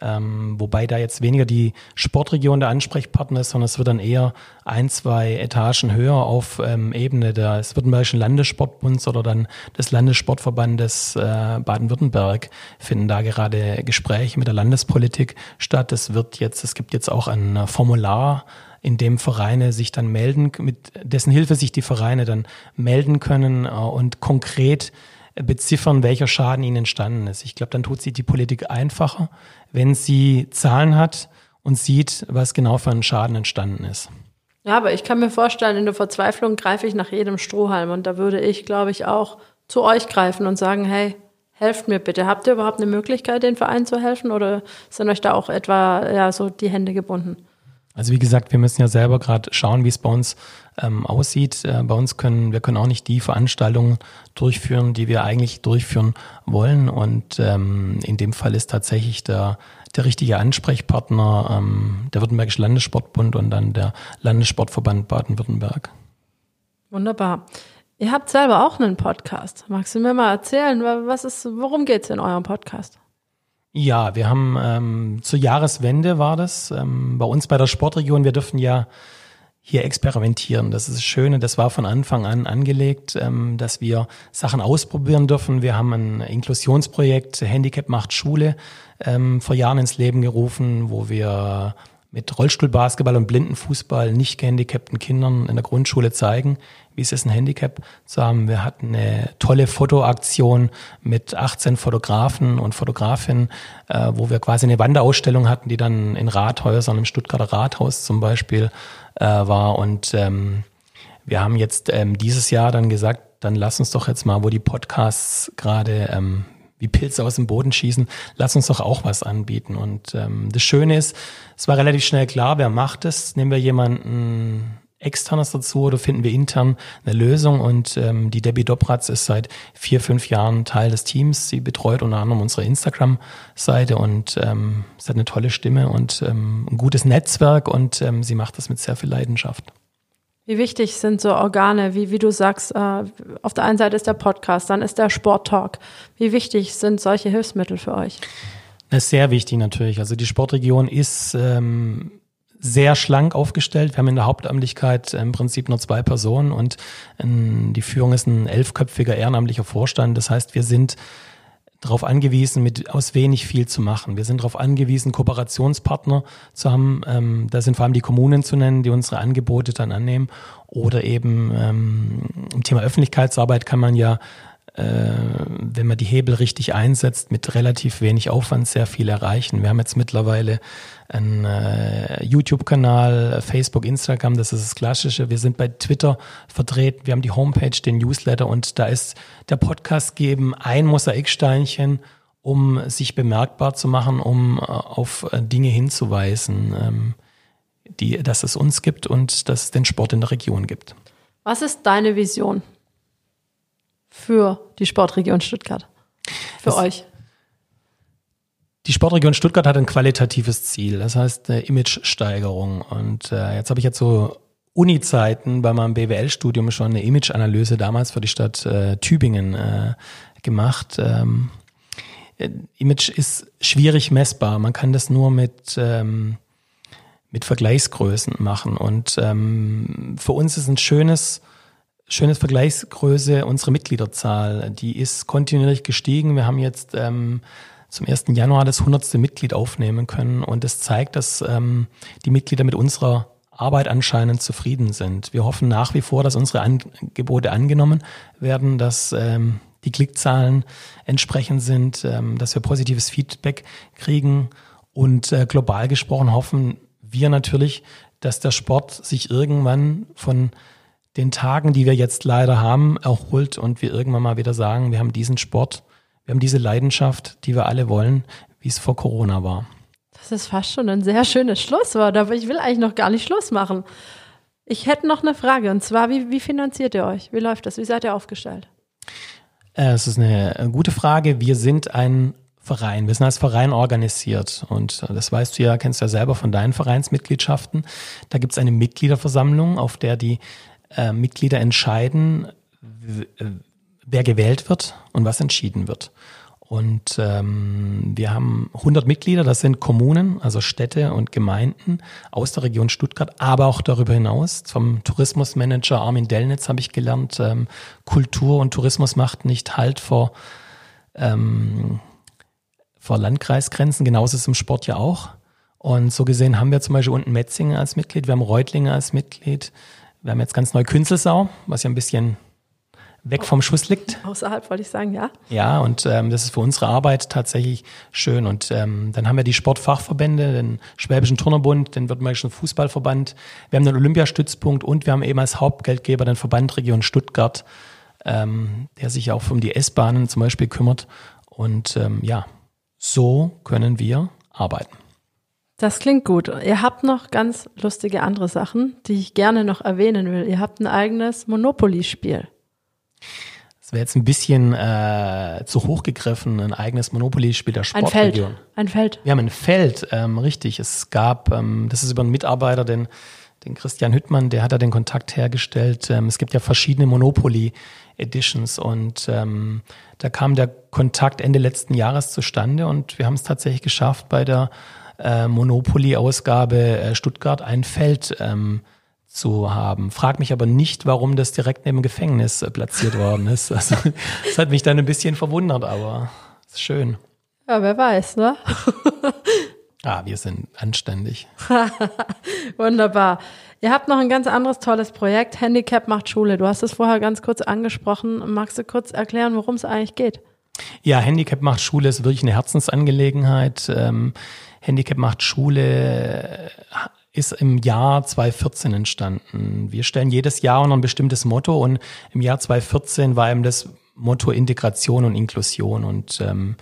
Ähm, wobei da jetzt weniger die Sportregion der Ansprechpartner ist, sondern es wird dann eher ein, zwei Etagen höher auf ähm, Ebene des Württembergischen Landessportbunds oder dann des Landessportverbandes äh, Baden-Württemberg finden da gerade Gespräche mit der Landespolitik statt. Es wird jetzt, es gibt jetzt auch ein Formular, in dem Vereine sich dann melden, mit dessen Hilfe sich die Vereine dann melden können äh, und konkret beziffern, welcher Schaden ihnen entstanden ist. Ich glaube, dann tut sie die Politik einfacher, wenn sie Zahlen hat und sieht, was genau für ein Schaden entstanden ist. Ja, aber ich kann mir vorstellen, in der Verzweiflung greife ich nach jedem Strohhalm und da würde ich, glaube ich, auch zu euch greifen und sagen, hey, helft mir bitte. Habt ihr überhaupt eine Möglichkeit, den Verein zu helfen oder sind euch da auch etwa ja so die Hände gebunden? Also wie gesagt, wir müssen ja selber gerade schauen, wie es bei uns ähm, aussieht. Äh, bei uns können wir können auch nicht die Veranstaltungen durchführen, die wir eigentlich durchführen wollen. Und ähm, in dem Fall ist tatsächlich der der richtige Ansprechpartner ähm, der Württembergische Landessportbund und dann der Landessportverband Baden-Württemberg. Wunderbar. Ihr habt selber auch einen Podcast. Magst du mir mal erzählen, was ist, worum geht's in eurem Podcast? Ja, wir haben ähm, zur Jahreswende war das ähm, bei uns bei der Sportregion. Wir dürfen ja hier experimentieren. Das ist das Schöne. Das war von Anfang an angelegt, ähm, dass wir Sachen ausprobieren dürfen. Wir haben ein Inklusionsprojekt Handicap macht Schule ähm, vor Jahren ins Leben gerufen, wo wir mit Rollstuhlbasketball und Blindenfußball nicht gehandicapten Kindern in der Grundschule zeigen, wie es ist, ein Handicap zu haben. Wir hatten eine tolle Fotoaktion mit 18 Fotografen und Fotografinnen, äh, wo wir quasi eine Wanderausstellung hatten, die dann in Rathäusern, im Stuttgarter Rathaus zum Beispiel äh, war. Und ähm, wir haben jetzt ähm, dieses Jahr dann gesagt, dann lass uns doch jetzt mal, wo die Podcasts gerade ähm, wie Pilze aus dem Boden schießen, lass uns doch auch was anbieten. Und ähm, das Schöne ist, es war relativ schnell klar, wer macht es. Nehmen wir jemanden externes dazu oder finden wir intern eine Lösung? Und ähm, die Debbie Dobratz ist seit vier, fünf Jahren Teil des Teams. Sie betreut unter anderem unsere Instagram-Seite und ähm, sie hat eine tolle Stimme und ähm, ein gutes Netzwerk und ähm, sie macht das mit sehr viel Leidenschaft. Wie wichtig sind so Organe, wie, wie du sagst, äh, auf der einen Seite ist der Podcast, dann ist der Sporttalk. Wie wichtig sind solche Hilfsmittel für euch? Das ist sehr wichtig natürlich. Also die Sportregion ist ähm, sehr schlank aufgestellt. Wir haben in der Hauptamtlichkeit im Prinzip nur zwei Personen und ähm, die Führung ist ein elfköpfiger ehrenamtlicher Vorstand. Das heißt, wir sind darauf angewiesen, mit aus wenig viel zu machen. Wir sind darauf angewiesen, Kooperationspartner zu haben. Ähm, da sind vor allem die Kommunen zu nennen, die unsere Angebote dann annehmen. Oder eben ähm, im Thema Öffentlichkeitsarbeit kann man ja äh, wenn man die Hebel richtig einsetzt, mit relativ wenig Aufwand sehr viel erreichen. Wir haben jetzt mittlerweile einen äh, YouTube-Kanal, Facebook, Instagram, das ist das Klassische. Wir sind bei Twitter vertreten, wir haben die Homepage, den Newsletter und da ist der Podcast geben ein Mosaiksteinchen, um sich bemerkbar zu machen, um äh, auf äh, Dinge hinzuweisen, ähm, die, dass es uns gibt und dass es den Sport in der Region gibt. Was ist deine Vision? für die Sportregion Stuttgart? Für das, euch? Die Sportregion Stuttgart hat ein qualitatives Ziel, das heißt eine Image-Steigerung. Und äh, jetzt habe ich jetzt so Uni-Zeiten bei meinem BWL-Studium schon eine Image-Analyse damals für die Stadt äh, Tübingen äh, gemacht. Ähm, äh, Image ist schwierig messbar. Man kann das nur mit ähm, mit Vergleichsgrößen machen. Und ähm, für uns ist ein schönes Schönes Vergleichsgröße, unsere Mitgliederzahl, die ist kontinuierlich gestiegen. Wir haben jetzt ähm, zum 1. Januar das 100. Mitglied aufnehmen können und es das zeigt, dass ähm, die Mitglieder mit unserer Arbeit anscheinend zufrieden sind. Wir hoffen nach wie vor, dass unsere Angebote angenommen werden, dass ähm, die Klickzahlen entsprechend sind, ähm, dass wir positives Feedback kriegen und äh, global gesprochen hoffen wir natürlich, dass der Sport sich irgendwann von den Tagen, die wir jetzt leider haben, erholt und wir irgendwann mal wieder sagen, wir haben diesen Sport, wir haben diese Leidenschaft, die wir alle wollen, wie es vor Corona war. Das ist fast schon ein sehr schönes Schlusswort, aber ich will eigentlich noch gar nicht Schluss machen. Ich hätte noch eine Frage und zwar, wie, wie finanziert ihr euch? Wie läuft das? Wie seid ihr aufgestellt? Äh, es ist eine gute Frage. Wir sind ein Verein. Wir sind als Verein organisiert und das weißt du ja, kennst du ja selber von deinen Vereinsmitgliedschaften. Da gibt es eine Mitgliederversammlung, auf der die äh, Mitglieder entscheiden, äh, wer gewählt wird und was entschieden wird. Und ähm, wir haben 100 Mitglieder, das sind Kommunen, also Städte und Gemeinden aus der Region Stuttgart, aber auch darüber hinaus. Vom Tourismusmanager Armin Dellnitz habe ich gelernt, ähm, Kultur und Tourismus macht nicht Halt vor, ähm, vor Landkreisgrenzen, genauso ist es im Sport ja auch. Und so gesehen haben wir zum Beispiel unten Metzingen als Mitglied, wir haben Reutlinge als Mitglied, wir haben jetzt ganz neu Künzelsau, was ja ein bisschen weg vom Schuss liegt. Außerhalb wollte ich sagen, ja. Ja, und ähm, das ist für unsere Arbeit tatsächlich schön. Und ähm, dann haben wir die Sportfachverbände, den Schwäbischen Turnerbund, den Württembergischen Fußballverband, wir haben den Olympiastützpunkt und wir haben eben als Hauptgeldgeber den Verband Region Stuttgart, ähm, der sich auch um die S-Bahnen zum Beispiel kümmert. Und ähm, ja, so können wir arbeiten. Das klingt gut. Ihr habt noch ganz lustige andere Sachen, die ich gerne noch erwähnen will. Ihr habt ein eigenes Monopoly-Spiel. Das wäre jetzt ein bisschen äh, zu hoch gegriffen, ein eigenes Monopoly-Spiel der Sportregion. Ein Feld. Ein Feld. Wir haben ein Feld, ähm, richtig. Es gab, ähm, das ist über einen Mitarbeiter, den, den Christian Hüttmann, der hat da den Kontakt hergestellt. Ähm, es gibt ja verschiedene Monopoly Editions und ähm, da kam der Kontakt Ende letzten Jahres zustande und wir haben es tatsächlich geschafft, bei der äh, Monopoly-Ausgabe äh, Stuttgart ein Feld ähm, zu haben. Frag mich aber nicht, warum das direkt neben dem Gefängnis äh, platziert worden ist. Also, das hat mich dann ein bisschen verwundert, aber ist schön. Ja, wer weiß, ne? ah, wir sind anständig. Wunderbar. Ihr habt noch ein ganz anderes tolles Projekt. Handicap macht Schule. Du hast es vorher ganz kurz angesprochen. Magst du kurz erklären, worum es eigentlich geht? Ja, Handicap macht Schule ist wirklich eine Herzensangelegenheit. Ähm, Handicap macht Schule ist im Jahr 2014 entstanden. Wir stellen jedes Jahr unter ein bestimmtes Motto und im Jahr 2014 war eben das Motto Integration und Inklusion. Und ähm,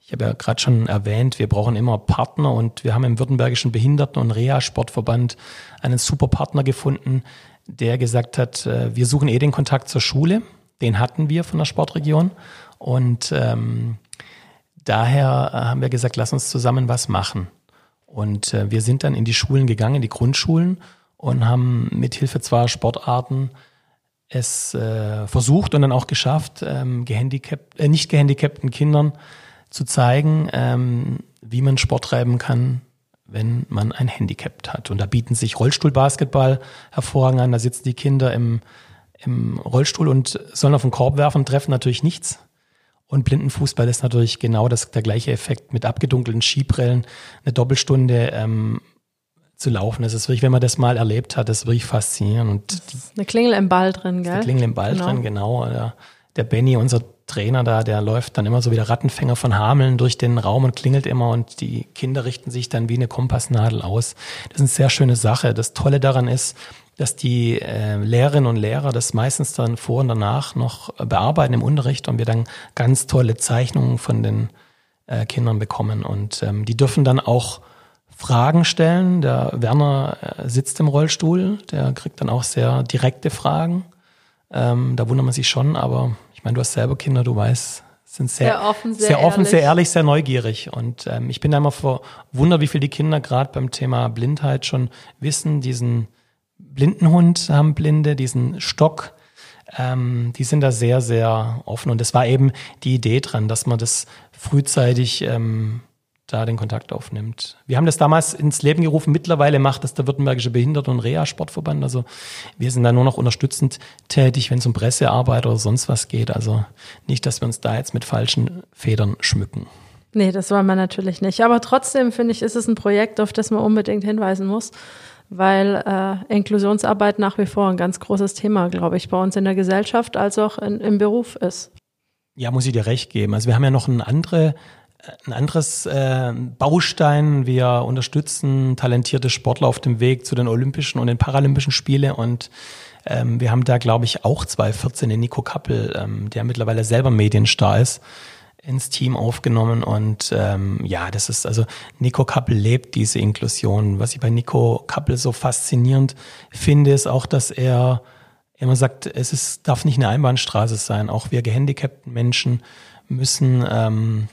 ich habe ja gerade schon erwähnt, wir brauchen immer Partner und wir haben im Württembergischen Behinderten- und Reha-Sportverband einen super Partner gefunden, der gesagt hat, äh, wir suchen eh den Kontakt zur Schule. Den hatten wir von der Sportregion. Und ähm, daher äh, haben wir gesagt, lass uns zusammen was machen. Und äh, wir sind dann in die Schulen gegangen, in die Grundschulen und haben mit Hilfe zweier Sportarten es äh, versucht und dann auch geschafft, ähm, gehandicapt, äh, nicht gehandicapten Kindern zu zeigen, ähm, wie man Sport treiben kann, wenn man ein Handicap hat. Und da bieten sich Rollstuhlbasketball hervorragend an. Da sitzen die Kinder im, im Rollstuhl und sollen auf den Korb werfen, treffen natürlich nichts Und Blindenfußball ist natürlich genau das, der gleiche Effekt mit abgedunkelten Skibrillen, eine Doppelstunde ähm, zu laufen. Das ist wirklich, wenn man das mal erlebt hat, das ist wirklich faszinierend. Und eine Klingel im Ball drin, gell? Eine Klingel im Ball genau. drin, genau. Der, der Benny, unser Trainer da, der läuft dann immer so wie der Rattenfänger von Hameln durch den Raum und klingelt immer und die Kinder richten sich dann wie eine Kompassnadel aus. Das ist eine sehr schöne Sache. Das Tolle daran ist, dass die äh, Lehrerinnen und Lehrer das meistens dann vor und danach noch bearbeiten im Unterricht und wir dann ganz tolle Zeichnungen von den äh, Kindern bekommen. Und ähm, die dürfen dann auch Fragen stellen. Der Werner äh, sitzt im Rollstuhl, der kriegt dann auch sehr direkte Fragen. Ähm, da wundert man sich schon, aber ich meine, du hast selber Kinder, du weißt, sind sehr, sehr offen, sehr, sehr, offen, sehr ehrlich, sehr neugierig. Und ähm, ich bin da immer verwundert, wie viel die Kinder gerade beim Thema Blindheit schon wissen. Diesen Blindenhund haben Blinde, diesen Stock, ähm, die sind da sehr, sehr offen. Und es war eben die Idee dran, dass man das frühzeitig ähm, da den Kontakt aufnimmt. Wir haben das damals ins Leben gerufen. Mittlerweile macht das der Württembergische Behinderten- und Reha-Sportverband. Also wir sind da nur noch unterstützend tätig, wenn es um Pressearbeit oder sonst was geht. Also nicht, dass wir uns da jetzt mit falschen Federn schmücken. Nee, das wollen wir natürlich nicht. Aber trotzdem finde ich, ist es ein Projekt, auf das man unbedingt hinweisen muss, weil äh, Inklusionsarbeit nach wie vor ein ganz großes Thema, glaube ich, bei uns in der Gesellschaft als auch in, im Beruf ist. Ja, muss ich dir recht geben. Also wir haben ja noch eine andere ein anderes äh, Baustein. Wir unterstützen talentierte Sportler auf dem Weg zu den Olympischen und den Paralympischen Spiele und ähm, wir haben da, glaube ich, auch 2014 den Nico Kappel, ähm, der mittlerweile selber Medienstar ist, ins Team aufgenommen und ähm, ja, das ist also Nico Kappel lebt diese Inklusion. Was ich bei Nico Kappel so faszinierend finde, ist auch, dass er immer sagt, es ist, darf nicht eine Einbahnstraße sein. Auch wir gehandicapten Menschen müssen ähm,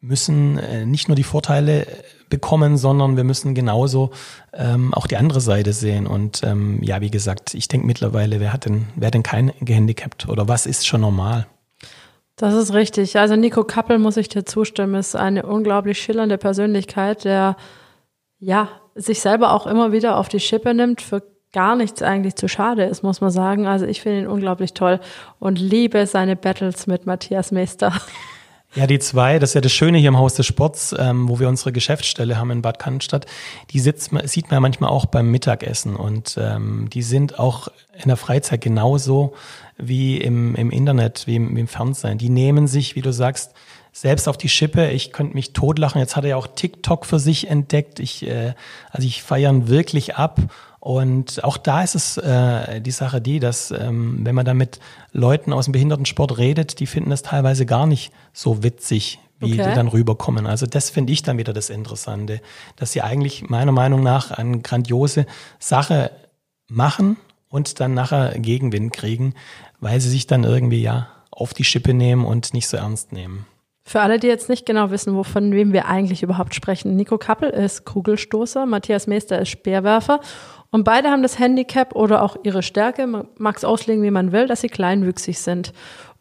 müssen äh, nicht nur die Vorteile bekommen, sondern wir müssen genauso ähm, auch die andere Seite sehen. Und ähm, ja, wie gesagt, ich denke mittlerweile, wer hat denn, wer hat denn kein gehandicapt oder was ist schon normal? Das ist richtig. Also Nico Kappel, muss ich dir zustimmen, ist eine unglaublich schillernde Persönlichkeit, der ja sich selber auch immer wieder auf die Schippe nimmt, für gar nichts eigentlich zu schade ist, muss man sagen. Also ich finde ihn unglaublich toll und liebe seine Battles mit Matthias Meester. Ja, die zwei, das ist ja das Schöne hier im Haus des Sports, ähm, wo wir unsere Geschäftsstelle haben in Bad Cannstatt, die sitzt, sieht man ja manchmal auch beim Mittagessen und ähm, die sind auch in der Freizeit genauso wie im, im Internet, wie im, wie im Fernsehen. Die nehmen sich, wie du sagst, selbst auf die Schippe. Ich könnte mich totlachen. Jetzt hat er ja auch TikTok für sich entdeckt. Ich, äh, also ich feiern wirklich ab und auch da ist es äh, die Sache die, dass ähm, wenn man da mit Leuten aus dem Behindertensport redet, die finden das teilweise gar nicht so witzig, wie okay. die dann rüberkommen. Also das finde ich dann wieder das Interessante, dass sie eigentlich meiner Meinung nach eine grandiose Sache machen und dann nachher Gegenwind kriegen, weil sie sich dann irgendwie ja auf die Schippe nehmen und nicht so ernst nehmen. Für alle, die jetzt nicht genau wissen, wovon wem wir eigentlich überhaupt sprechen. Nico Kappel ist Kugelstoßer, Matthias Meester ist Speerwerfer und beide haben das Handicap oder auch ihre Stärke, man mag es auslegen, wie man will, dass sie kleinwüchsig sind.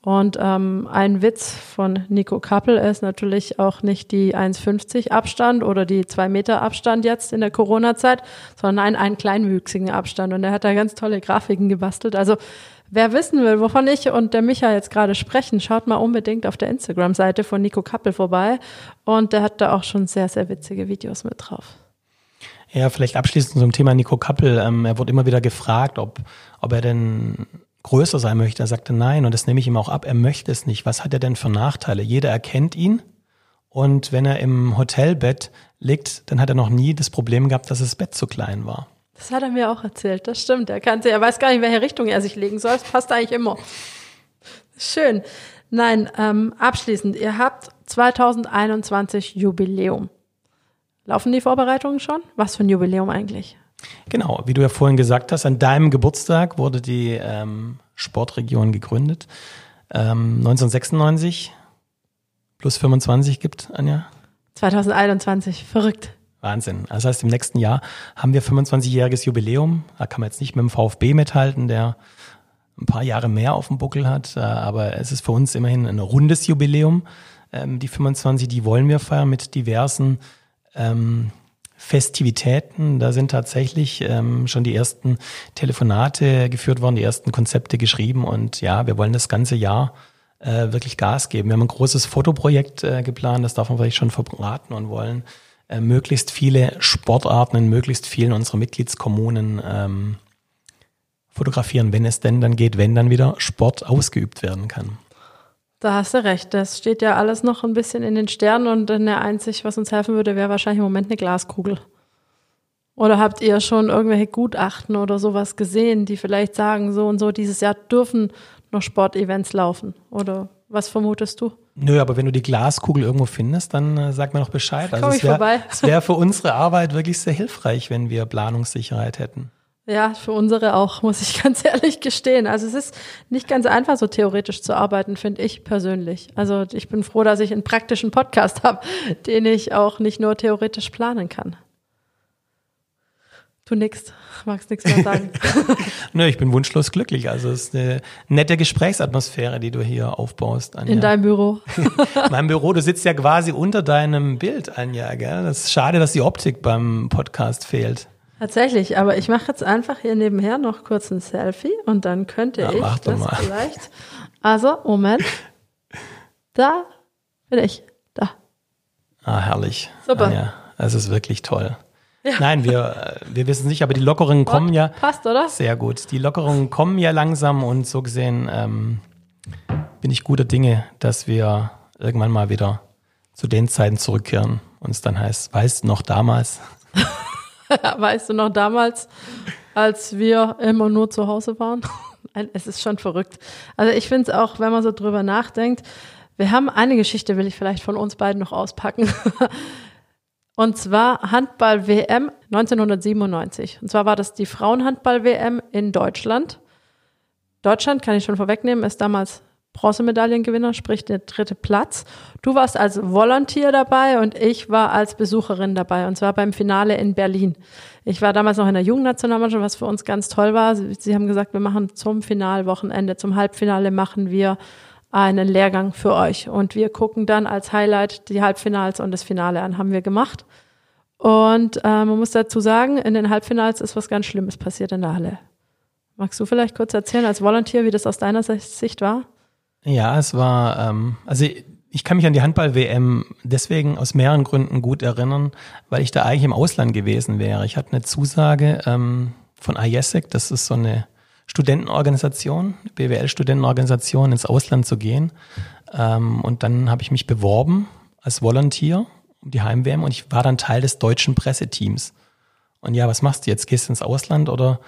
Und ähm, ein Witz von Nico Kappel ist natürlich auch nicht die 1,50 Abstand oder die 2 Meter Abstand jetzt in der Corona-Zeit, sondern ein, einen kleinwüchsigen Abstand. Und er hat da ganz tolle Grafiken gebastelt. Also wer wissen will, wovon ich und der Micha jetzt gerade sprechen, schaut mal unbedingt auf der Instagram-Seite von Nico Kappel vorbei. Und der hat da auch schon sehr, sehr witzige Videos mit drauf. Ja, vielleicht abschließend zum Thema Nico Kappel. Ähm, er wurde immer wieder gefragt, ob, ob er denn größer sein möchte. Er sagte nein und das nehme ich ihm auch ab. Er möchte es nicht. Was hat er denn für Nachteile? Jeder erkennt ihn und wenn er im Hotelbett liegt, dann hat er noch nie das Problem gehabt, dass das Bett zu klein war. Das hat er mir auch erzählt. Das stimmt. Er kannte, er weiß gar nicht, in welche Richtung er sich legen soll. Es passt eigentlich immer. Schön. Nein, ähm, abschließend. Ihr habt 2021 Jubiläum. Laufen die Vorbereitungen schon? Was für ein Jubiläum eigentlich? Genau, wie du ja vorhin gesagt hast, an deinem Geburtstag wurde die ähm, Sportregion gegründet. Ähm, 1996 plus 25 gibt, Anja? 2021, verrückt. Wahnsinn. Das heißt, im nächsten Jahr haben wir 25-jähriges Jubiläum. Da kann man jetzt nicht mit dem VfB mithalten, der ein paar Jahre mehr auf dem Buckel hat. Äh, aber es ist für uns immerhin ein rundes Jubiläum. Ähm, die 25, die wollen wir feiern mit diversen ähm, Festivitäten. Da sind tatsächlich ähm, schon die ersten Telefonate geführt worden, die ersten Konzepte geschrieben und ja, wir wollen das ganze Jahr äh, wirklich Gas geben. Wir haben ein großes Fotoprojekt äh, geplant, das darf man vielleicht schon verraten und wollen äh, möglichst viele Sportarten in möglichst vielen unserer Mitgliedskommunen ähm, fotografieren, wenn es denn dann geht, wenn dann wieder Sport ausgeübt werden kann. Da hast du recht. Das steht ja alles noch ein bisschen in den Sternen und der einzig, was uns helfen würde, wäre wahrscheinlich im Moment eine Glaskugel. Oder habt ihr schon irgendwelche Gutachten oder sowas gesehen, die vielleicht sagen, so und so dieses Jahr dürfen noch Sportevents laufen? Oder was vermutest du? Nö, aber wenn du die Glaskugel irgendwo findest, dann äh, sag mir noch Bescheid. Also Komm ich es wäre wär für unsere Arbeit wirklich sehr hilfreich, wenn wir Planungssicherheit hätten. Ja, für unsere auch, muss ich ganz ehrlich gestehen. Also es ist nicht ganz einfach, so theoretisch zu arbeiten, finde ich persönlich. Also ich bin froh, dass ich einen praktischen Podcast habe, den ich auch nicht nur theoretisch planen kann. Du nix, magst nichts mehr sagen. Nö, ich bin wunschlos glücklich. Also es ist eine nette Gesprächsatmosphäre, die du hier aufbaust, Anja. In deinem Büro. In meinem Büro, du sitzt ja quasi unter deinem Bild, Anja, gell? Das ist schade, dass die Optik beim Podcast fehlt. Tatsächlich, aber ich mache jetzt einfach hier nebenher noch kurz ein Selfie und dann könnte ja, ich das mal. vielleicht. Also, Moment. Da bin ich. Da. Ah, herrlich. Super. Anja, es ist wirklich toll. Ja. Nein, wir, wir wissen nicht, aber die Lockerungen kommen ja. Passt, oder? Sehr gut. Die Lockerungen kommen ja langsam und so gesehen ähm, bin ich guter Dinge, dass wir irgendwann mal wieder zu den Zeiten zurückkehren und es dann heißt, weißt noch damals. weißt du noch damals, als wir immer nur zu Hause waren? es ist schon verrückt. Also ich finde es auch, wenn man so drüber nachdenkt, wir haben eine Geschichte, will ich vielleicht von uns beiden noch auspacken. Und zwar Handball-WM 1997. Und zwar war das die Frauenhandball-WM in Deutschland. Deutschland, kann ich schon vorwegnehmen, ist damals Bronzemedaillengewinner, sprich der dritte Platz. Du warst als Volontier dabei und ich war als Besucherin dabei und zwar beim Finale in Berlin. Ich war damals noch in der Jugendnationalmannschaft, was für uns ganz toll war. Sie haben gesagt, wir machen zum Finalwochenende, zum Halbfinale machen wir einen Lehrgang für euch. Und wir gucken dann als Highlight die Halbfinals und das Finale an, haben wir gemacht. Und äh, man muss dazu sagen, in den Halbfinals ist was ganz Schlimmes passiert in der Halle. Magst du vielleicht kurz erzählen als Volunteer, wie das aus deiner Sicht war? Ja, es war, ähm, also ich kann mich an die Handball-WM deswegen aus mehreren Gründen gut erinnern, weil ich da eigentlich im Ausland gewesen wäre. Ich hatte eine Zusage ähm, von IESEC, das ist so eine Studentenorganisation, BWL-Studentenorganisation, ins Ausland zu gehen. Ähm, und dann habe ich mich beworben als Volunteer um die Heim-WM und ich war dann Teil des deutschen Presseteams. Und ja, was machst du jetzt? Gehst du ins Ausland oder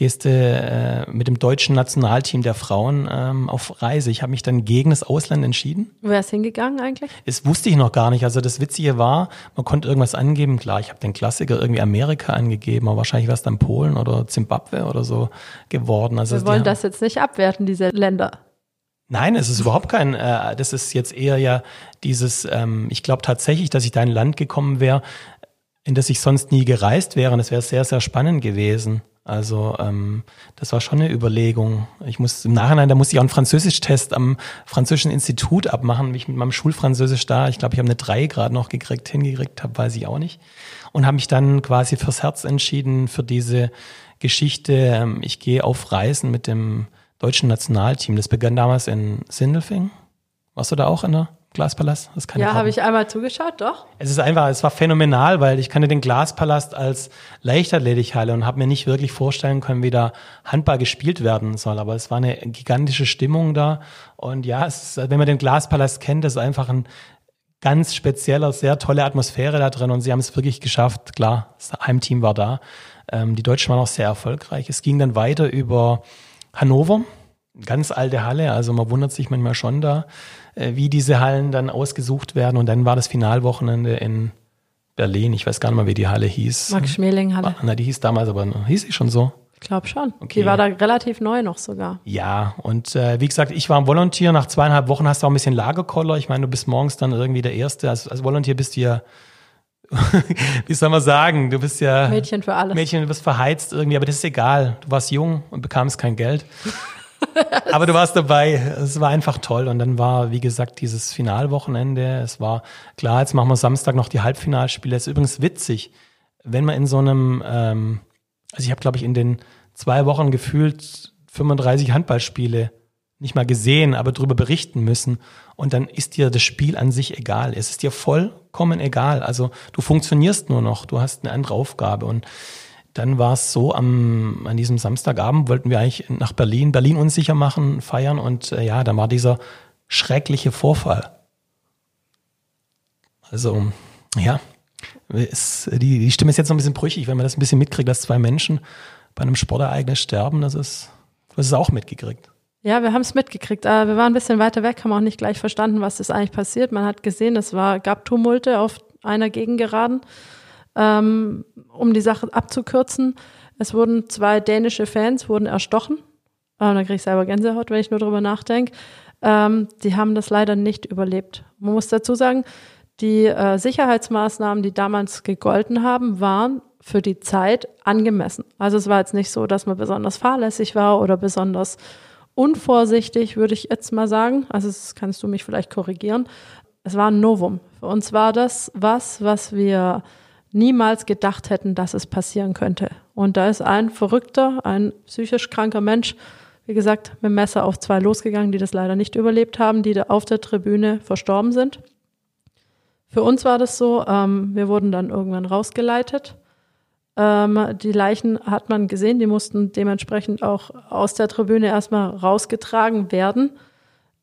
gehst du äh, mit dem deutschen Nationalteam der Frauen ähm, auf Reise. Ich habe mich dann gegen das Ausland entschieden. Wo wärst hingegangen eigentlich? Das wusste ich noch gar nicht. Also das Witzige war, man konnte irgendwas angeben. Klar, ich habe den Klassiker irgendwie Amerika angegeben, aber wahrscheinlich wäre es dann Polen oder Zimbabwe oder so geworden. Also Wir wollen das jetzt nicht abwerten, diese Länder. Nein, es ist überhaupt kein, äh, das ist jetzt eher ja dieses, ähm, ich glaube tatsächlich, dass ich da in ein Land gekommen wäre, in das ich sonst nie gereist wäre. Und das wäre sehr, sehr spannend gewesen. Also ähm, das war schon eine Überlegung. Ich muss im Nachhinein, da musste ich auch einen Französisch-Test am Französischen Institut abmachen, mich mit meinem Schulfranzösisch da. Ich glaube, ich habe eine 3 gerade noch gekriegt, hingekriegt habe, weiß ich auch nicht. Und habe mich dann quasi fürs Herz entschieden, für diese Geschichte. Ähm, ich gehe auf Reisen mit dem deutschen Nationalteam. Das begann damals in Sindelfing. Warst du da auch in der Glaspalast? Das ja, habe ich einmal zugeschaut, doch. Es ist einfach, es war phänomenal, weil ich kannte den Glaspalast als Leichtathletikhalle und habe mir nicht wirklich vorstellen können, wie da Handball gespielt werden soll. Aber es war eine gigantische Stimmung da. Und ja, ist, wenn man den Glaspalast kennt, ist einfach ein ganz spezieller, sehr tolle Atmosphäre da drin. Und sie haben es wirklich geschafft. Klar, das Heimteam war da. Ähm, die Deutschen waren auch sehr erfolgreich. Es ging dann weiter über Hannover, ganz alte Halle. Also man wundert sich manchmal schon da wie diese Hallen dann ausgesucht werden. Und dann war das Finalwochenende in Berlin. Ich weiß gar nicht mehr, wie die Halle hieß. Max Schmeling Halle. Na, die hieß damals, aber hieß sie schon so? Ich glaube schon. Okay. Die war da relativ neu noch sogar. Ja, und äh, wie gesagt, ich war ein Volontier. Nach zweieinhalb Wochen hast du auch ein bisschen Lagerkoller. Ich meine, du bist morgens dann irgendwie der Erste. Als, als Volontier bist du ja, wie soll man sagen, du bist ja... Mädchen für alles. Mädchen, du bist verheizt irgendwie, aber das ist egal. Du warst jung und bekamst kein Geld. Aber du warst dabei. Es war einfach toll. Und dann war, wie gesagt, dieses Finalwochenende. Es war klar, jetzt machen wir Samstag noch die Halbfinalspiele. Es ist übrigens witzig, wenn man in so einem, ähm, also ich habe, glaube ich, in den zwei Wochen gefühlt 35 Handballspiele nicht mal gesehen, aber darüber berichten müssen. Und dann ist dir das Spiel an sich egal. Es ist dir vollkommen egal. Also du funktionierst nur noch, du hast eine andere Aufgabe. Und dann war es so, am, an diesem Samstagabend wollten wir eigentlich nach Berlin, Berlin unsicher machen, feiern. Und äh, ja, dann war dieser schreckliche Vorfall. Also, ja, ist, die, die Stimme ist jetzt noch ein bisschen brüchig, wenn man das ein bisschen mitkriegt, dass zwei Menschen bei einem Sportereignis sterben. Das ist, das ist auch mitgekriegt. Ja, wir haben es mitgekriegt. Aber wir waren ein bisschen weiter weg, haben auch nicht gleich verstanden, was ist eigentlich passiert. Man hat gesehen, es war, gab Tumulte auf einer Gegengeraden. Ähm, um die Sache abzukürzen, es wurden zwei dänische Fans wurden erstochen. Ähm, da kriege ich selber Gänsehaut, wenn ich nur drüber nachdenke. Ähm, die haben das leider nicht überlebt. Man muss dazu sagen, die äh, Sicherheitsmaßnahmen, die damals gegolten haben, waren für die Zeit angemessen. Also es war jetzt nicht so, dass man besonders fahrlässig war oder besonders unvorsichtig, würde ich jetzt mal sagen. Also das kannst du mich vielleicht korrigieren. Es war ein Novum. Für uns war das was, was wir niemals gedacht hätten, dass es passieren könnte. Und da ist ein verrückter, ein psychisch kranker Mensch, wie gesagt, mit dem Messer auf zwei losgegangen, die das leider nicht überlebt haben, die da auf der Tribüne verstorben sind. Für uns war das so, ähm, wir wurden dann irgendwann rausgeleitet. Ähm, die Leichen hat man gesehen, die mussten dementsprechend auch aus der Tribüne erstmal rausgetragen werden.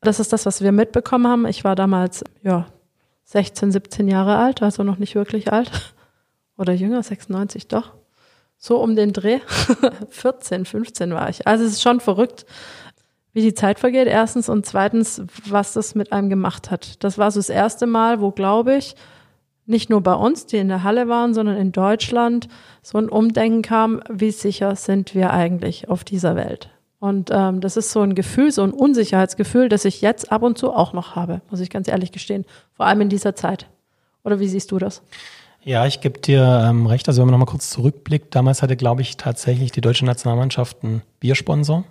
Das ist das, was wir mitbekommen haben. Ich war damals, ja, 16, 17 Jahre alt, also noch nicht wirklich alt. Oder jünger, 96 doch. So um den Dreh. 14, 15 war ich. Also es ist schon verrückt, wie die Zeit vergeht, erstens. Und zweitens, was das mit einem gemacht hat. Das war so das erste Mal, wo, glaube ich, nicht nur bei uns, die in der Halle waren, sondern in Deutschland so ein Umdenken kam, wie sicher sind wir eigentlich auf dieser Welt. Und ähm, das ist so ein Gefühl, so ein Unsicherheitsgefühl, das ich jetzt ab und zu auch noch habe, muss ich ganz ehrlich gestehen. Vor allem in dieser Zeit. Oder wie siehst du das? Ja, ich gebe dir ähm, recht. Also wenn man nochmal kurz zurückblickt, damals hatte, glaube ich, tatsächlich die deutsche Nationalmannschaft einen Biersponsor.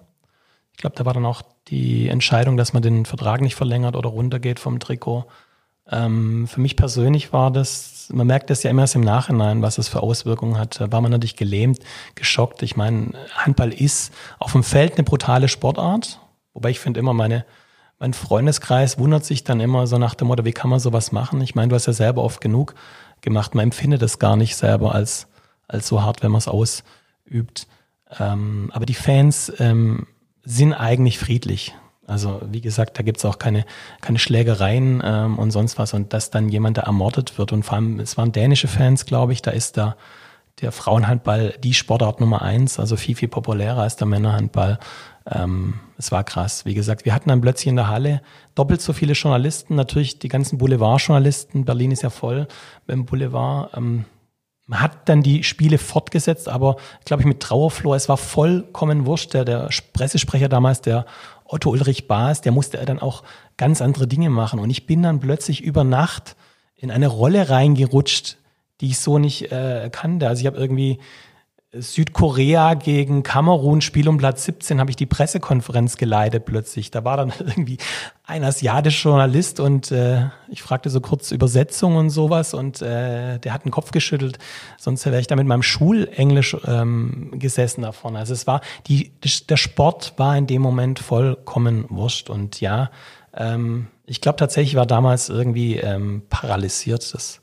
Ich glaube, da war dann auch die Entscheidung, dass man den Vertrag nicht verlängert oder runtergeht vom Trikot. Ähm, für mich persönlich war das, man merkt das ja immer erst im Nachhinein, was es für Auswirkungen hat. Da war man natürlich gelähmt, geschockt. Ich meine, Handball ist auf dem Feld eine brutale Sportart. Wobei ich finde immer, meine, mein Freundeskreis wundert sich dann immer so nach dem Motto, wie kann man sowas machen? Ich meine, du hast ja selber oft genug gemacht. Man empfindet es gar nicht selber als, als so hart, wenn man es ausübt. Ähm, aber die Fans ähm, sind eigentlich friedlich. Also wie gesagt, da gibt's auch keine, keine Schlägereien ähm, und sonst was. Und dass dann jemand da ermordet wird und vor allem, es waren dänische Fans, glaube ich, da ist da der Frauenhandball die Sportart Nummer eins, also viel, viel populärer als der Männerhandball. Ähm, es war krass. Wie gesagt, wir hatten dann plötzlich in der Halle doppelt so viele Journalisten, natürlich die ganzen Boulevardjournalisten. Berlin ist ja voll beim Boulevard. Ähm, man hat dann die Spiele fortgesetzt, aber glaube ich mit Trauerflor, es war vollkommen wurscht. Der, der Pressesprecher damals, der Otto Ulrich Baas, der musste dann auch ganz andere Dinge machen. Und ich bin dann plötzlich über Nacht in eine Rolle reingerutscht, die ich so nicht äh, kannte. Also ich habe irgendwie Südkorea gegen Kamerun, Spiel um Platz 17, habe ich die Pressekonferenz geleitet plötzlich. Da war dann irgendwie ein asiatischer Journalist und äh, ich fragte so kurz Übersetzung und sowas und äh, der hat den Kopf geschüttelt, sonst wäre ich da mit meinem Schulenglisch ähm, gesessen da vorne. Also es war, die, der Sport war in dem Moment vollkommen wurscht und ja, ähm, ich glaube tatsächlich war damals irgendwie ähm, paralysiert. Das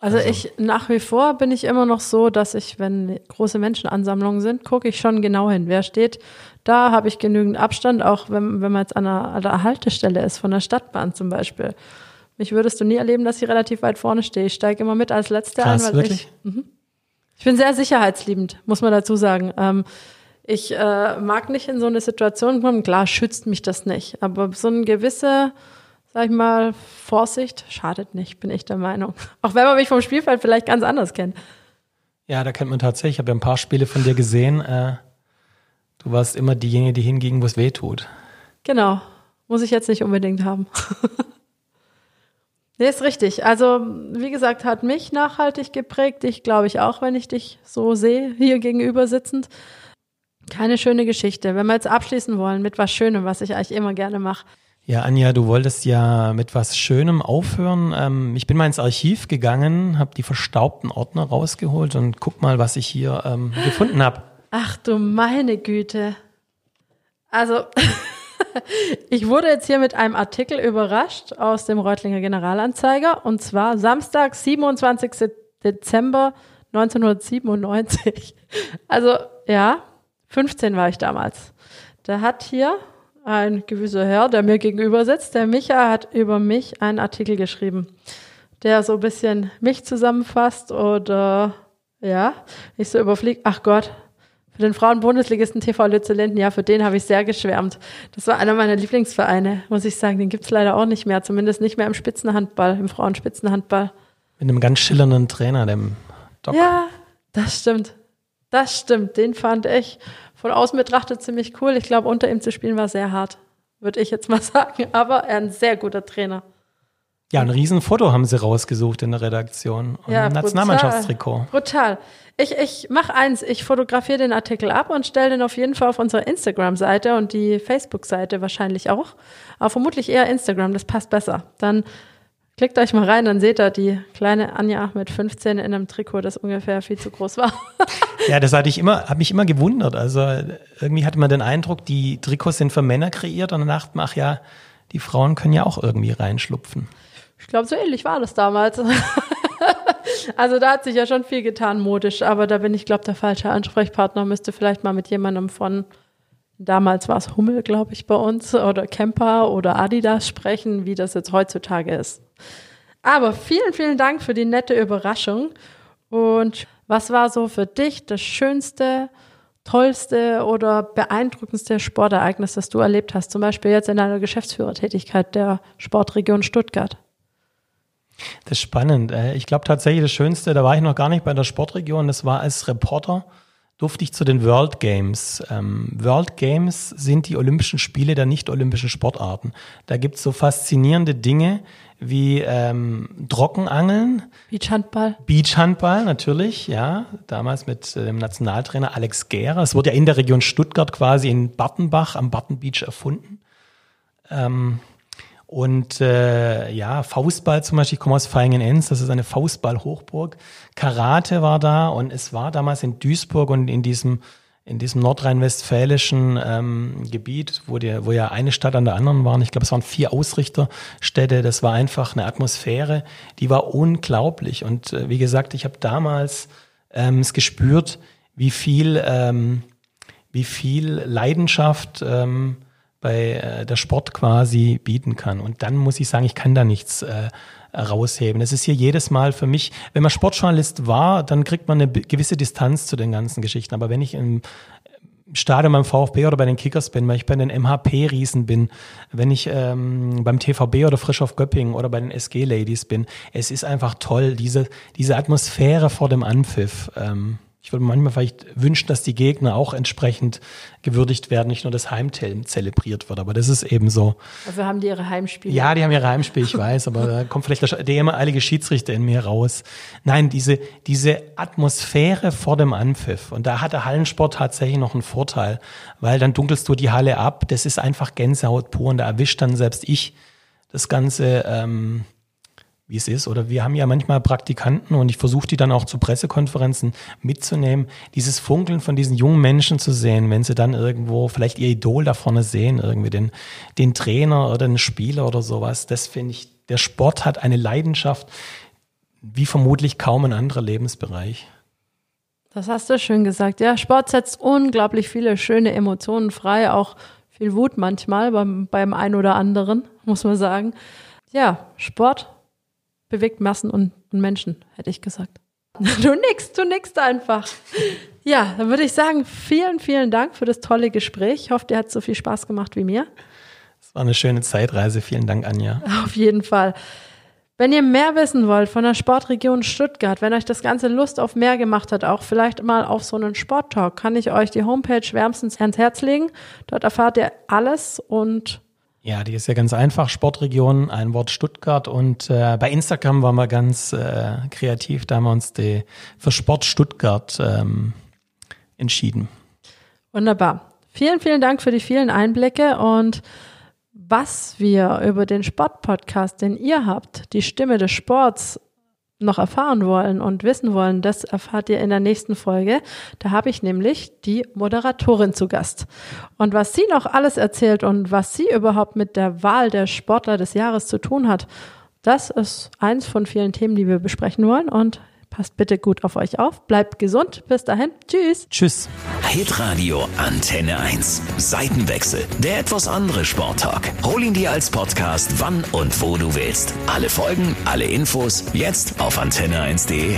also, also, ich nach wie vor bin ich immer noch so, dass ich, wenn große Menschenansammlungen sind, gucke ich schon genau hin. Wer steht da, habe ich genügend Abstand, auch wenn, wenn man jetzt an einer, an einer Haltestelle ist, von der Stadtbahn zum Beispiel. Mich würdest du nie erleben, dass ich relativ weit vorne stehe. Ich steige immer mit als Letzte Krass, ein, weil wirklich? ich. Mh. Ich bin sehr sicherheitsliebend, muss man dazu sagen. Ähm, ich äh, mag nicht in so eine Situation kommen. Klar schützt mich das nicht, aber so eine gewisse sag ich mal, Vorsicht schadet nicht, bin ich der Meinung. Auch wenn man mich vom Spielfeld vielleicht ganz anders kennt. Ja, da kennt man tatsächlich. Ich habe ja ein paar Spiele von dir gesehen. Äh, du warst immer diejenige, die hinging, wo es weh tut. Genau. Muss ich jetzt nicht unbedingt haben. nee, ist richtig. Also, wie gesagt, hat mich nachhaltig geprägt. Ich glaube ich auch, wenn ich dich so sehe, hier gegenüber sitzend. Keine schöne Geschichte. Wenn wir jetzt abschließen wollen mit was Schönem, was ich eigentlich immer gerne mache. Ja, Anja, du wolltest ja mit was Schönem aufhören. Ähm, ich bin mal ins Archiv gegangen, habe die verstaubten Ordner rausgeholt und guck mal, was ich hier ähm, gefunden habe. Ach du meine Güte. Also, Ich wurde jetzt hier mit einem Artikel überrascht aus dem Reutlinger Generalanzeiger und zwar Samstag, 27. Dezember 1997. Also ja, 15 war ich damals. Da hat hier ein gewisser Herr, der mir gegenüber sitzt, der Micha, hat über mich einen Artikel geschrieben, der so ein bisschen mich zusammenfasst oder ja, ich so überfliege, ach Gott, für den Frauenbundesligisten TV Lützelenden, ja, für den habe ich sehr geschwärmt. Das war einer meiner Lieblingsvereine, muss ich sagen. Den gibt's leider auch nicht mehr, zumindest nicht mehr im Spitzenhandball, im Frauenspitzenhandball. Mit einem ganz schillernden Trainer, dem Doc. Ja, das stimmt. Das stimmt. Den fand ich von außen betrachtet ziemlich cool. Ich glaube, unter ihm zu spielen war sehr hart, würde ich jetzt mal sagen. Aber er ein sehr guter Trainer. Ja, ein Riesenfoto haben sie rausgesucht in der Redaktion. Und ja, ein Nationalmannschaftstrikot. Brutal. Ich, ich mache eins, ich fotografiere den Artikel ab und stelle den auf jeden Fall auf unsere Instagram-Seite und die Facebook-Seite wahrscheinlich auch. Aber vermutlich eher Instagram, das passt besser. Dann klickt euch mal rein, dann seht ihr die kleine Anja mit 15 in einem Trikot, das ungefähr viel zu groß war. ja, das hatte ich immer, habe mich immer gewundert. Also irgendwie hatte man den Eindruck, die Trikots sind für Männer kreiert und man, ach ja, die Frauen können ja auch irgendwie reinschlupfen. Ich glaube, so ähnlich war das damals. also da hat sich ja schon viel getan modisch, aber da bin ich, glaube der falsche Ansprechpartner. Müsste vielleicht mal mit jemandem von, damals war es Hummel, glaube ich, bei uns, oder Kemper oder Adidas sprechen, wie das jetzt heutzutage ist. Aber vielen, vielen Dank für die nette Überraschung. Und was war so für dich das schönste, tollste oder beeindruckendste Sportereignis, das du erlebt hast? Zum Beispiel jetzt in deiner Geschäftsführertätigkeit der Sportregion Stuttgart. Das ist spannend. Äh, ich glaube tatsächlich das Schönste, da war ich noch gar nicht bei der Sportregion, das war als Reporter, durfte ich zu den World Games. Ähm, World Games sind die Olympischen Spiele der nicht-olympischen Sportarten. Da gibt es so faszinierende Dinge wie ähm, Trockenangeln. Beachhandball. Beachhandball, natürlich, ja. Damals mit äh, dem Nationaltrainer Alex Gera. Es wurde ja in der Region Stuttgart quasi in Bartenbach am Barten Beach erfunden. Ähm, und äh, ja, Faustball zum Beispiel, ich komme aus Feingen-Enz, das ist eine Faustball-Hochburg. Karate war da und es war damals in Duisburg und in diesem in diesem nordrhein-westfälischen ähm, Gebiet, wo, die, wo ja eine Stadt an der anderen waren. Ich glaube, es waren vier Ausrichterstädte. Das war einfach eine Atmosphäre, die war unglaublich. Und äh, wie gesagt, ich habe damals ähm, es gespürt, wie viel, ähm, wie viel Leidenschaft ähm, bei äh, der Sport quasi bieten kann. Und dann muss ich sagen, ich kann da nichts äh, rausheben. Es ist hier jedes Mal für mich, wenn man Sportjournalist war, dann kriegt man eine gewisse Distanz zu den ganzen Geschichten. Aber wenn ich im Stadion beim VfB oder bei den Kickers bin, wenn ich bei den MHP-Riesen bin, wenn ich ähm, beim TVB oder Frisch auf Göppingen oder bei den SG-Ladies bin, es ist einfach toll, diese, diese Atmosphäre vor dem Anpfiff. Ähm, ich würde manchmal vielleicht wünschen, dass die Gegner auch entsprechend gewürdigt werden, nicht nur das Heimteam zelebriert wird, aber das ist eben so. Dafür haben die ihre Heimspiele. Ja, die haben ihre Heimspiele, ich weiß, aber da kommt vielleicht der, der ehemalige Schiedsrichter in mir raus. Nein, diese, diese Atmosphäre vor dem Anpfiff. Und da hat der Hallensport tatsächlich noch einen Vorteil, weil dann dunkelst du die Halle ab. Das ist einfach Gänsehaut pur und da erwischt dann selbst ich das Ganze, ähm, wie es ist. Oder wir haben ja manchmal Praktikanten und ich versuche die dann auch zu Pressekonferenzen mitzunehmen, dieses Funkeln von diesen jungen Menschen zu sehen, wenn sie dann irgendwo vielleicht ihr Idol da vorne sehen, irgendwie den, den Trainer oder den Spieler oder sowas. Das finde ich, der Sport hat eine Leidenschaft, wie vermutlich kaum ein anderer Lebensbereich. Das hast du schön gesagt. Ja, Sport setzt unglaublich viele schöne Emotionen frei, auch viel Wut manchmal beim, beim einen oder anderen, muss man sagen. Ja, Sport bewegt Massen und, und Menschen, hätte ich gesagt. Du nix, du nix einfach. Ja, dann würde ich sagen, vielen, vielen Dank für das tolle Gespräch. Ich hoffe, dir hat so viel Spaß gemacht wie mir. Es war eine schöne Zeitreise. Vielen Dank, Anja. Auf jeden Fall. Wenn ihr mehr wissen wollt von der Sportregion Stuttgart, wenn euch das Ganze Lust auf mehr gemacht hat, auch vielleicht mal auf so einen Sporttalk, kann ich euch die Homepage wärmstens ans Herz legen. Dort erfahrt ihr alles und ja, die ist ja ganz einfach. Sportregion, ein Wort Stuttgart. Und äh, bei Instagram waren wir ganz äh, kreativ. Da haben wir uns die, für Sport Stuttgart ähm, entschieden. Wunderbar. Vielen, vielen Dank für die vielen Einblicke und was wir über den Sportpodcast, den ihr habt, die Stimme des Sports, noch erfahren wollen und wissen wollen, das erfahrt ihr in der nächsten Folge. Da habe ich nämlich die Moderatorin zu Gast. Und was sie noch alles erzählt und was sie überhaupt mit der Wahl der Sportler des Jahres zu tun hat, das ist eins von vielen Themen, die wir besprechen wollen. Und passt bitte gut auf euch auf. Bleibt gesund. Bis dahin. Tschüss. Tschüss. Hitradio Antenne 1. Seitenwechsel. Der etwas andere Sporttalk. Hol ihn dir als Podcast, wann und wo du willst. Alle Folgen, alle Infos, jetzt auf antenne1.de.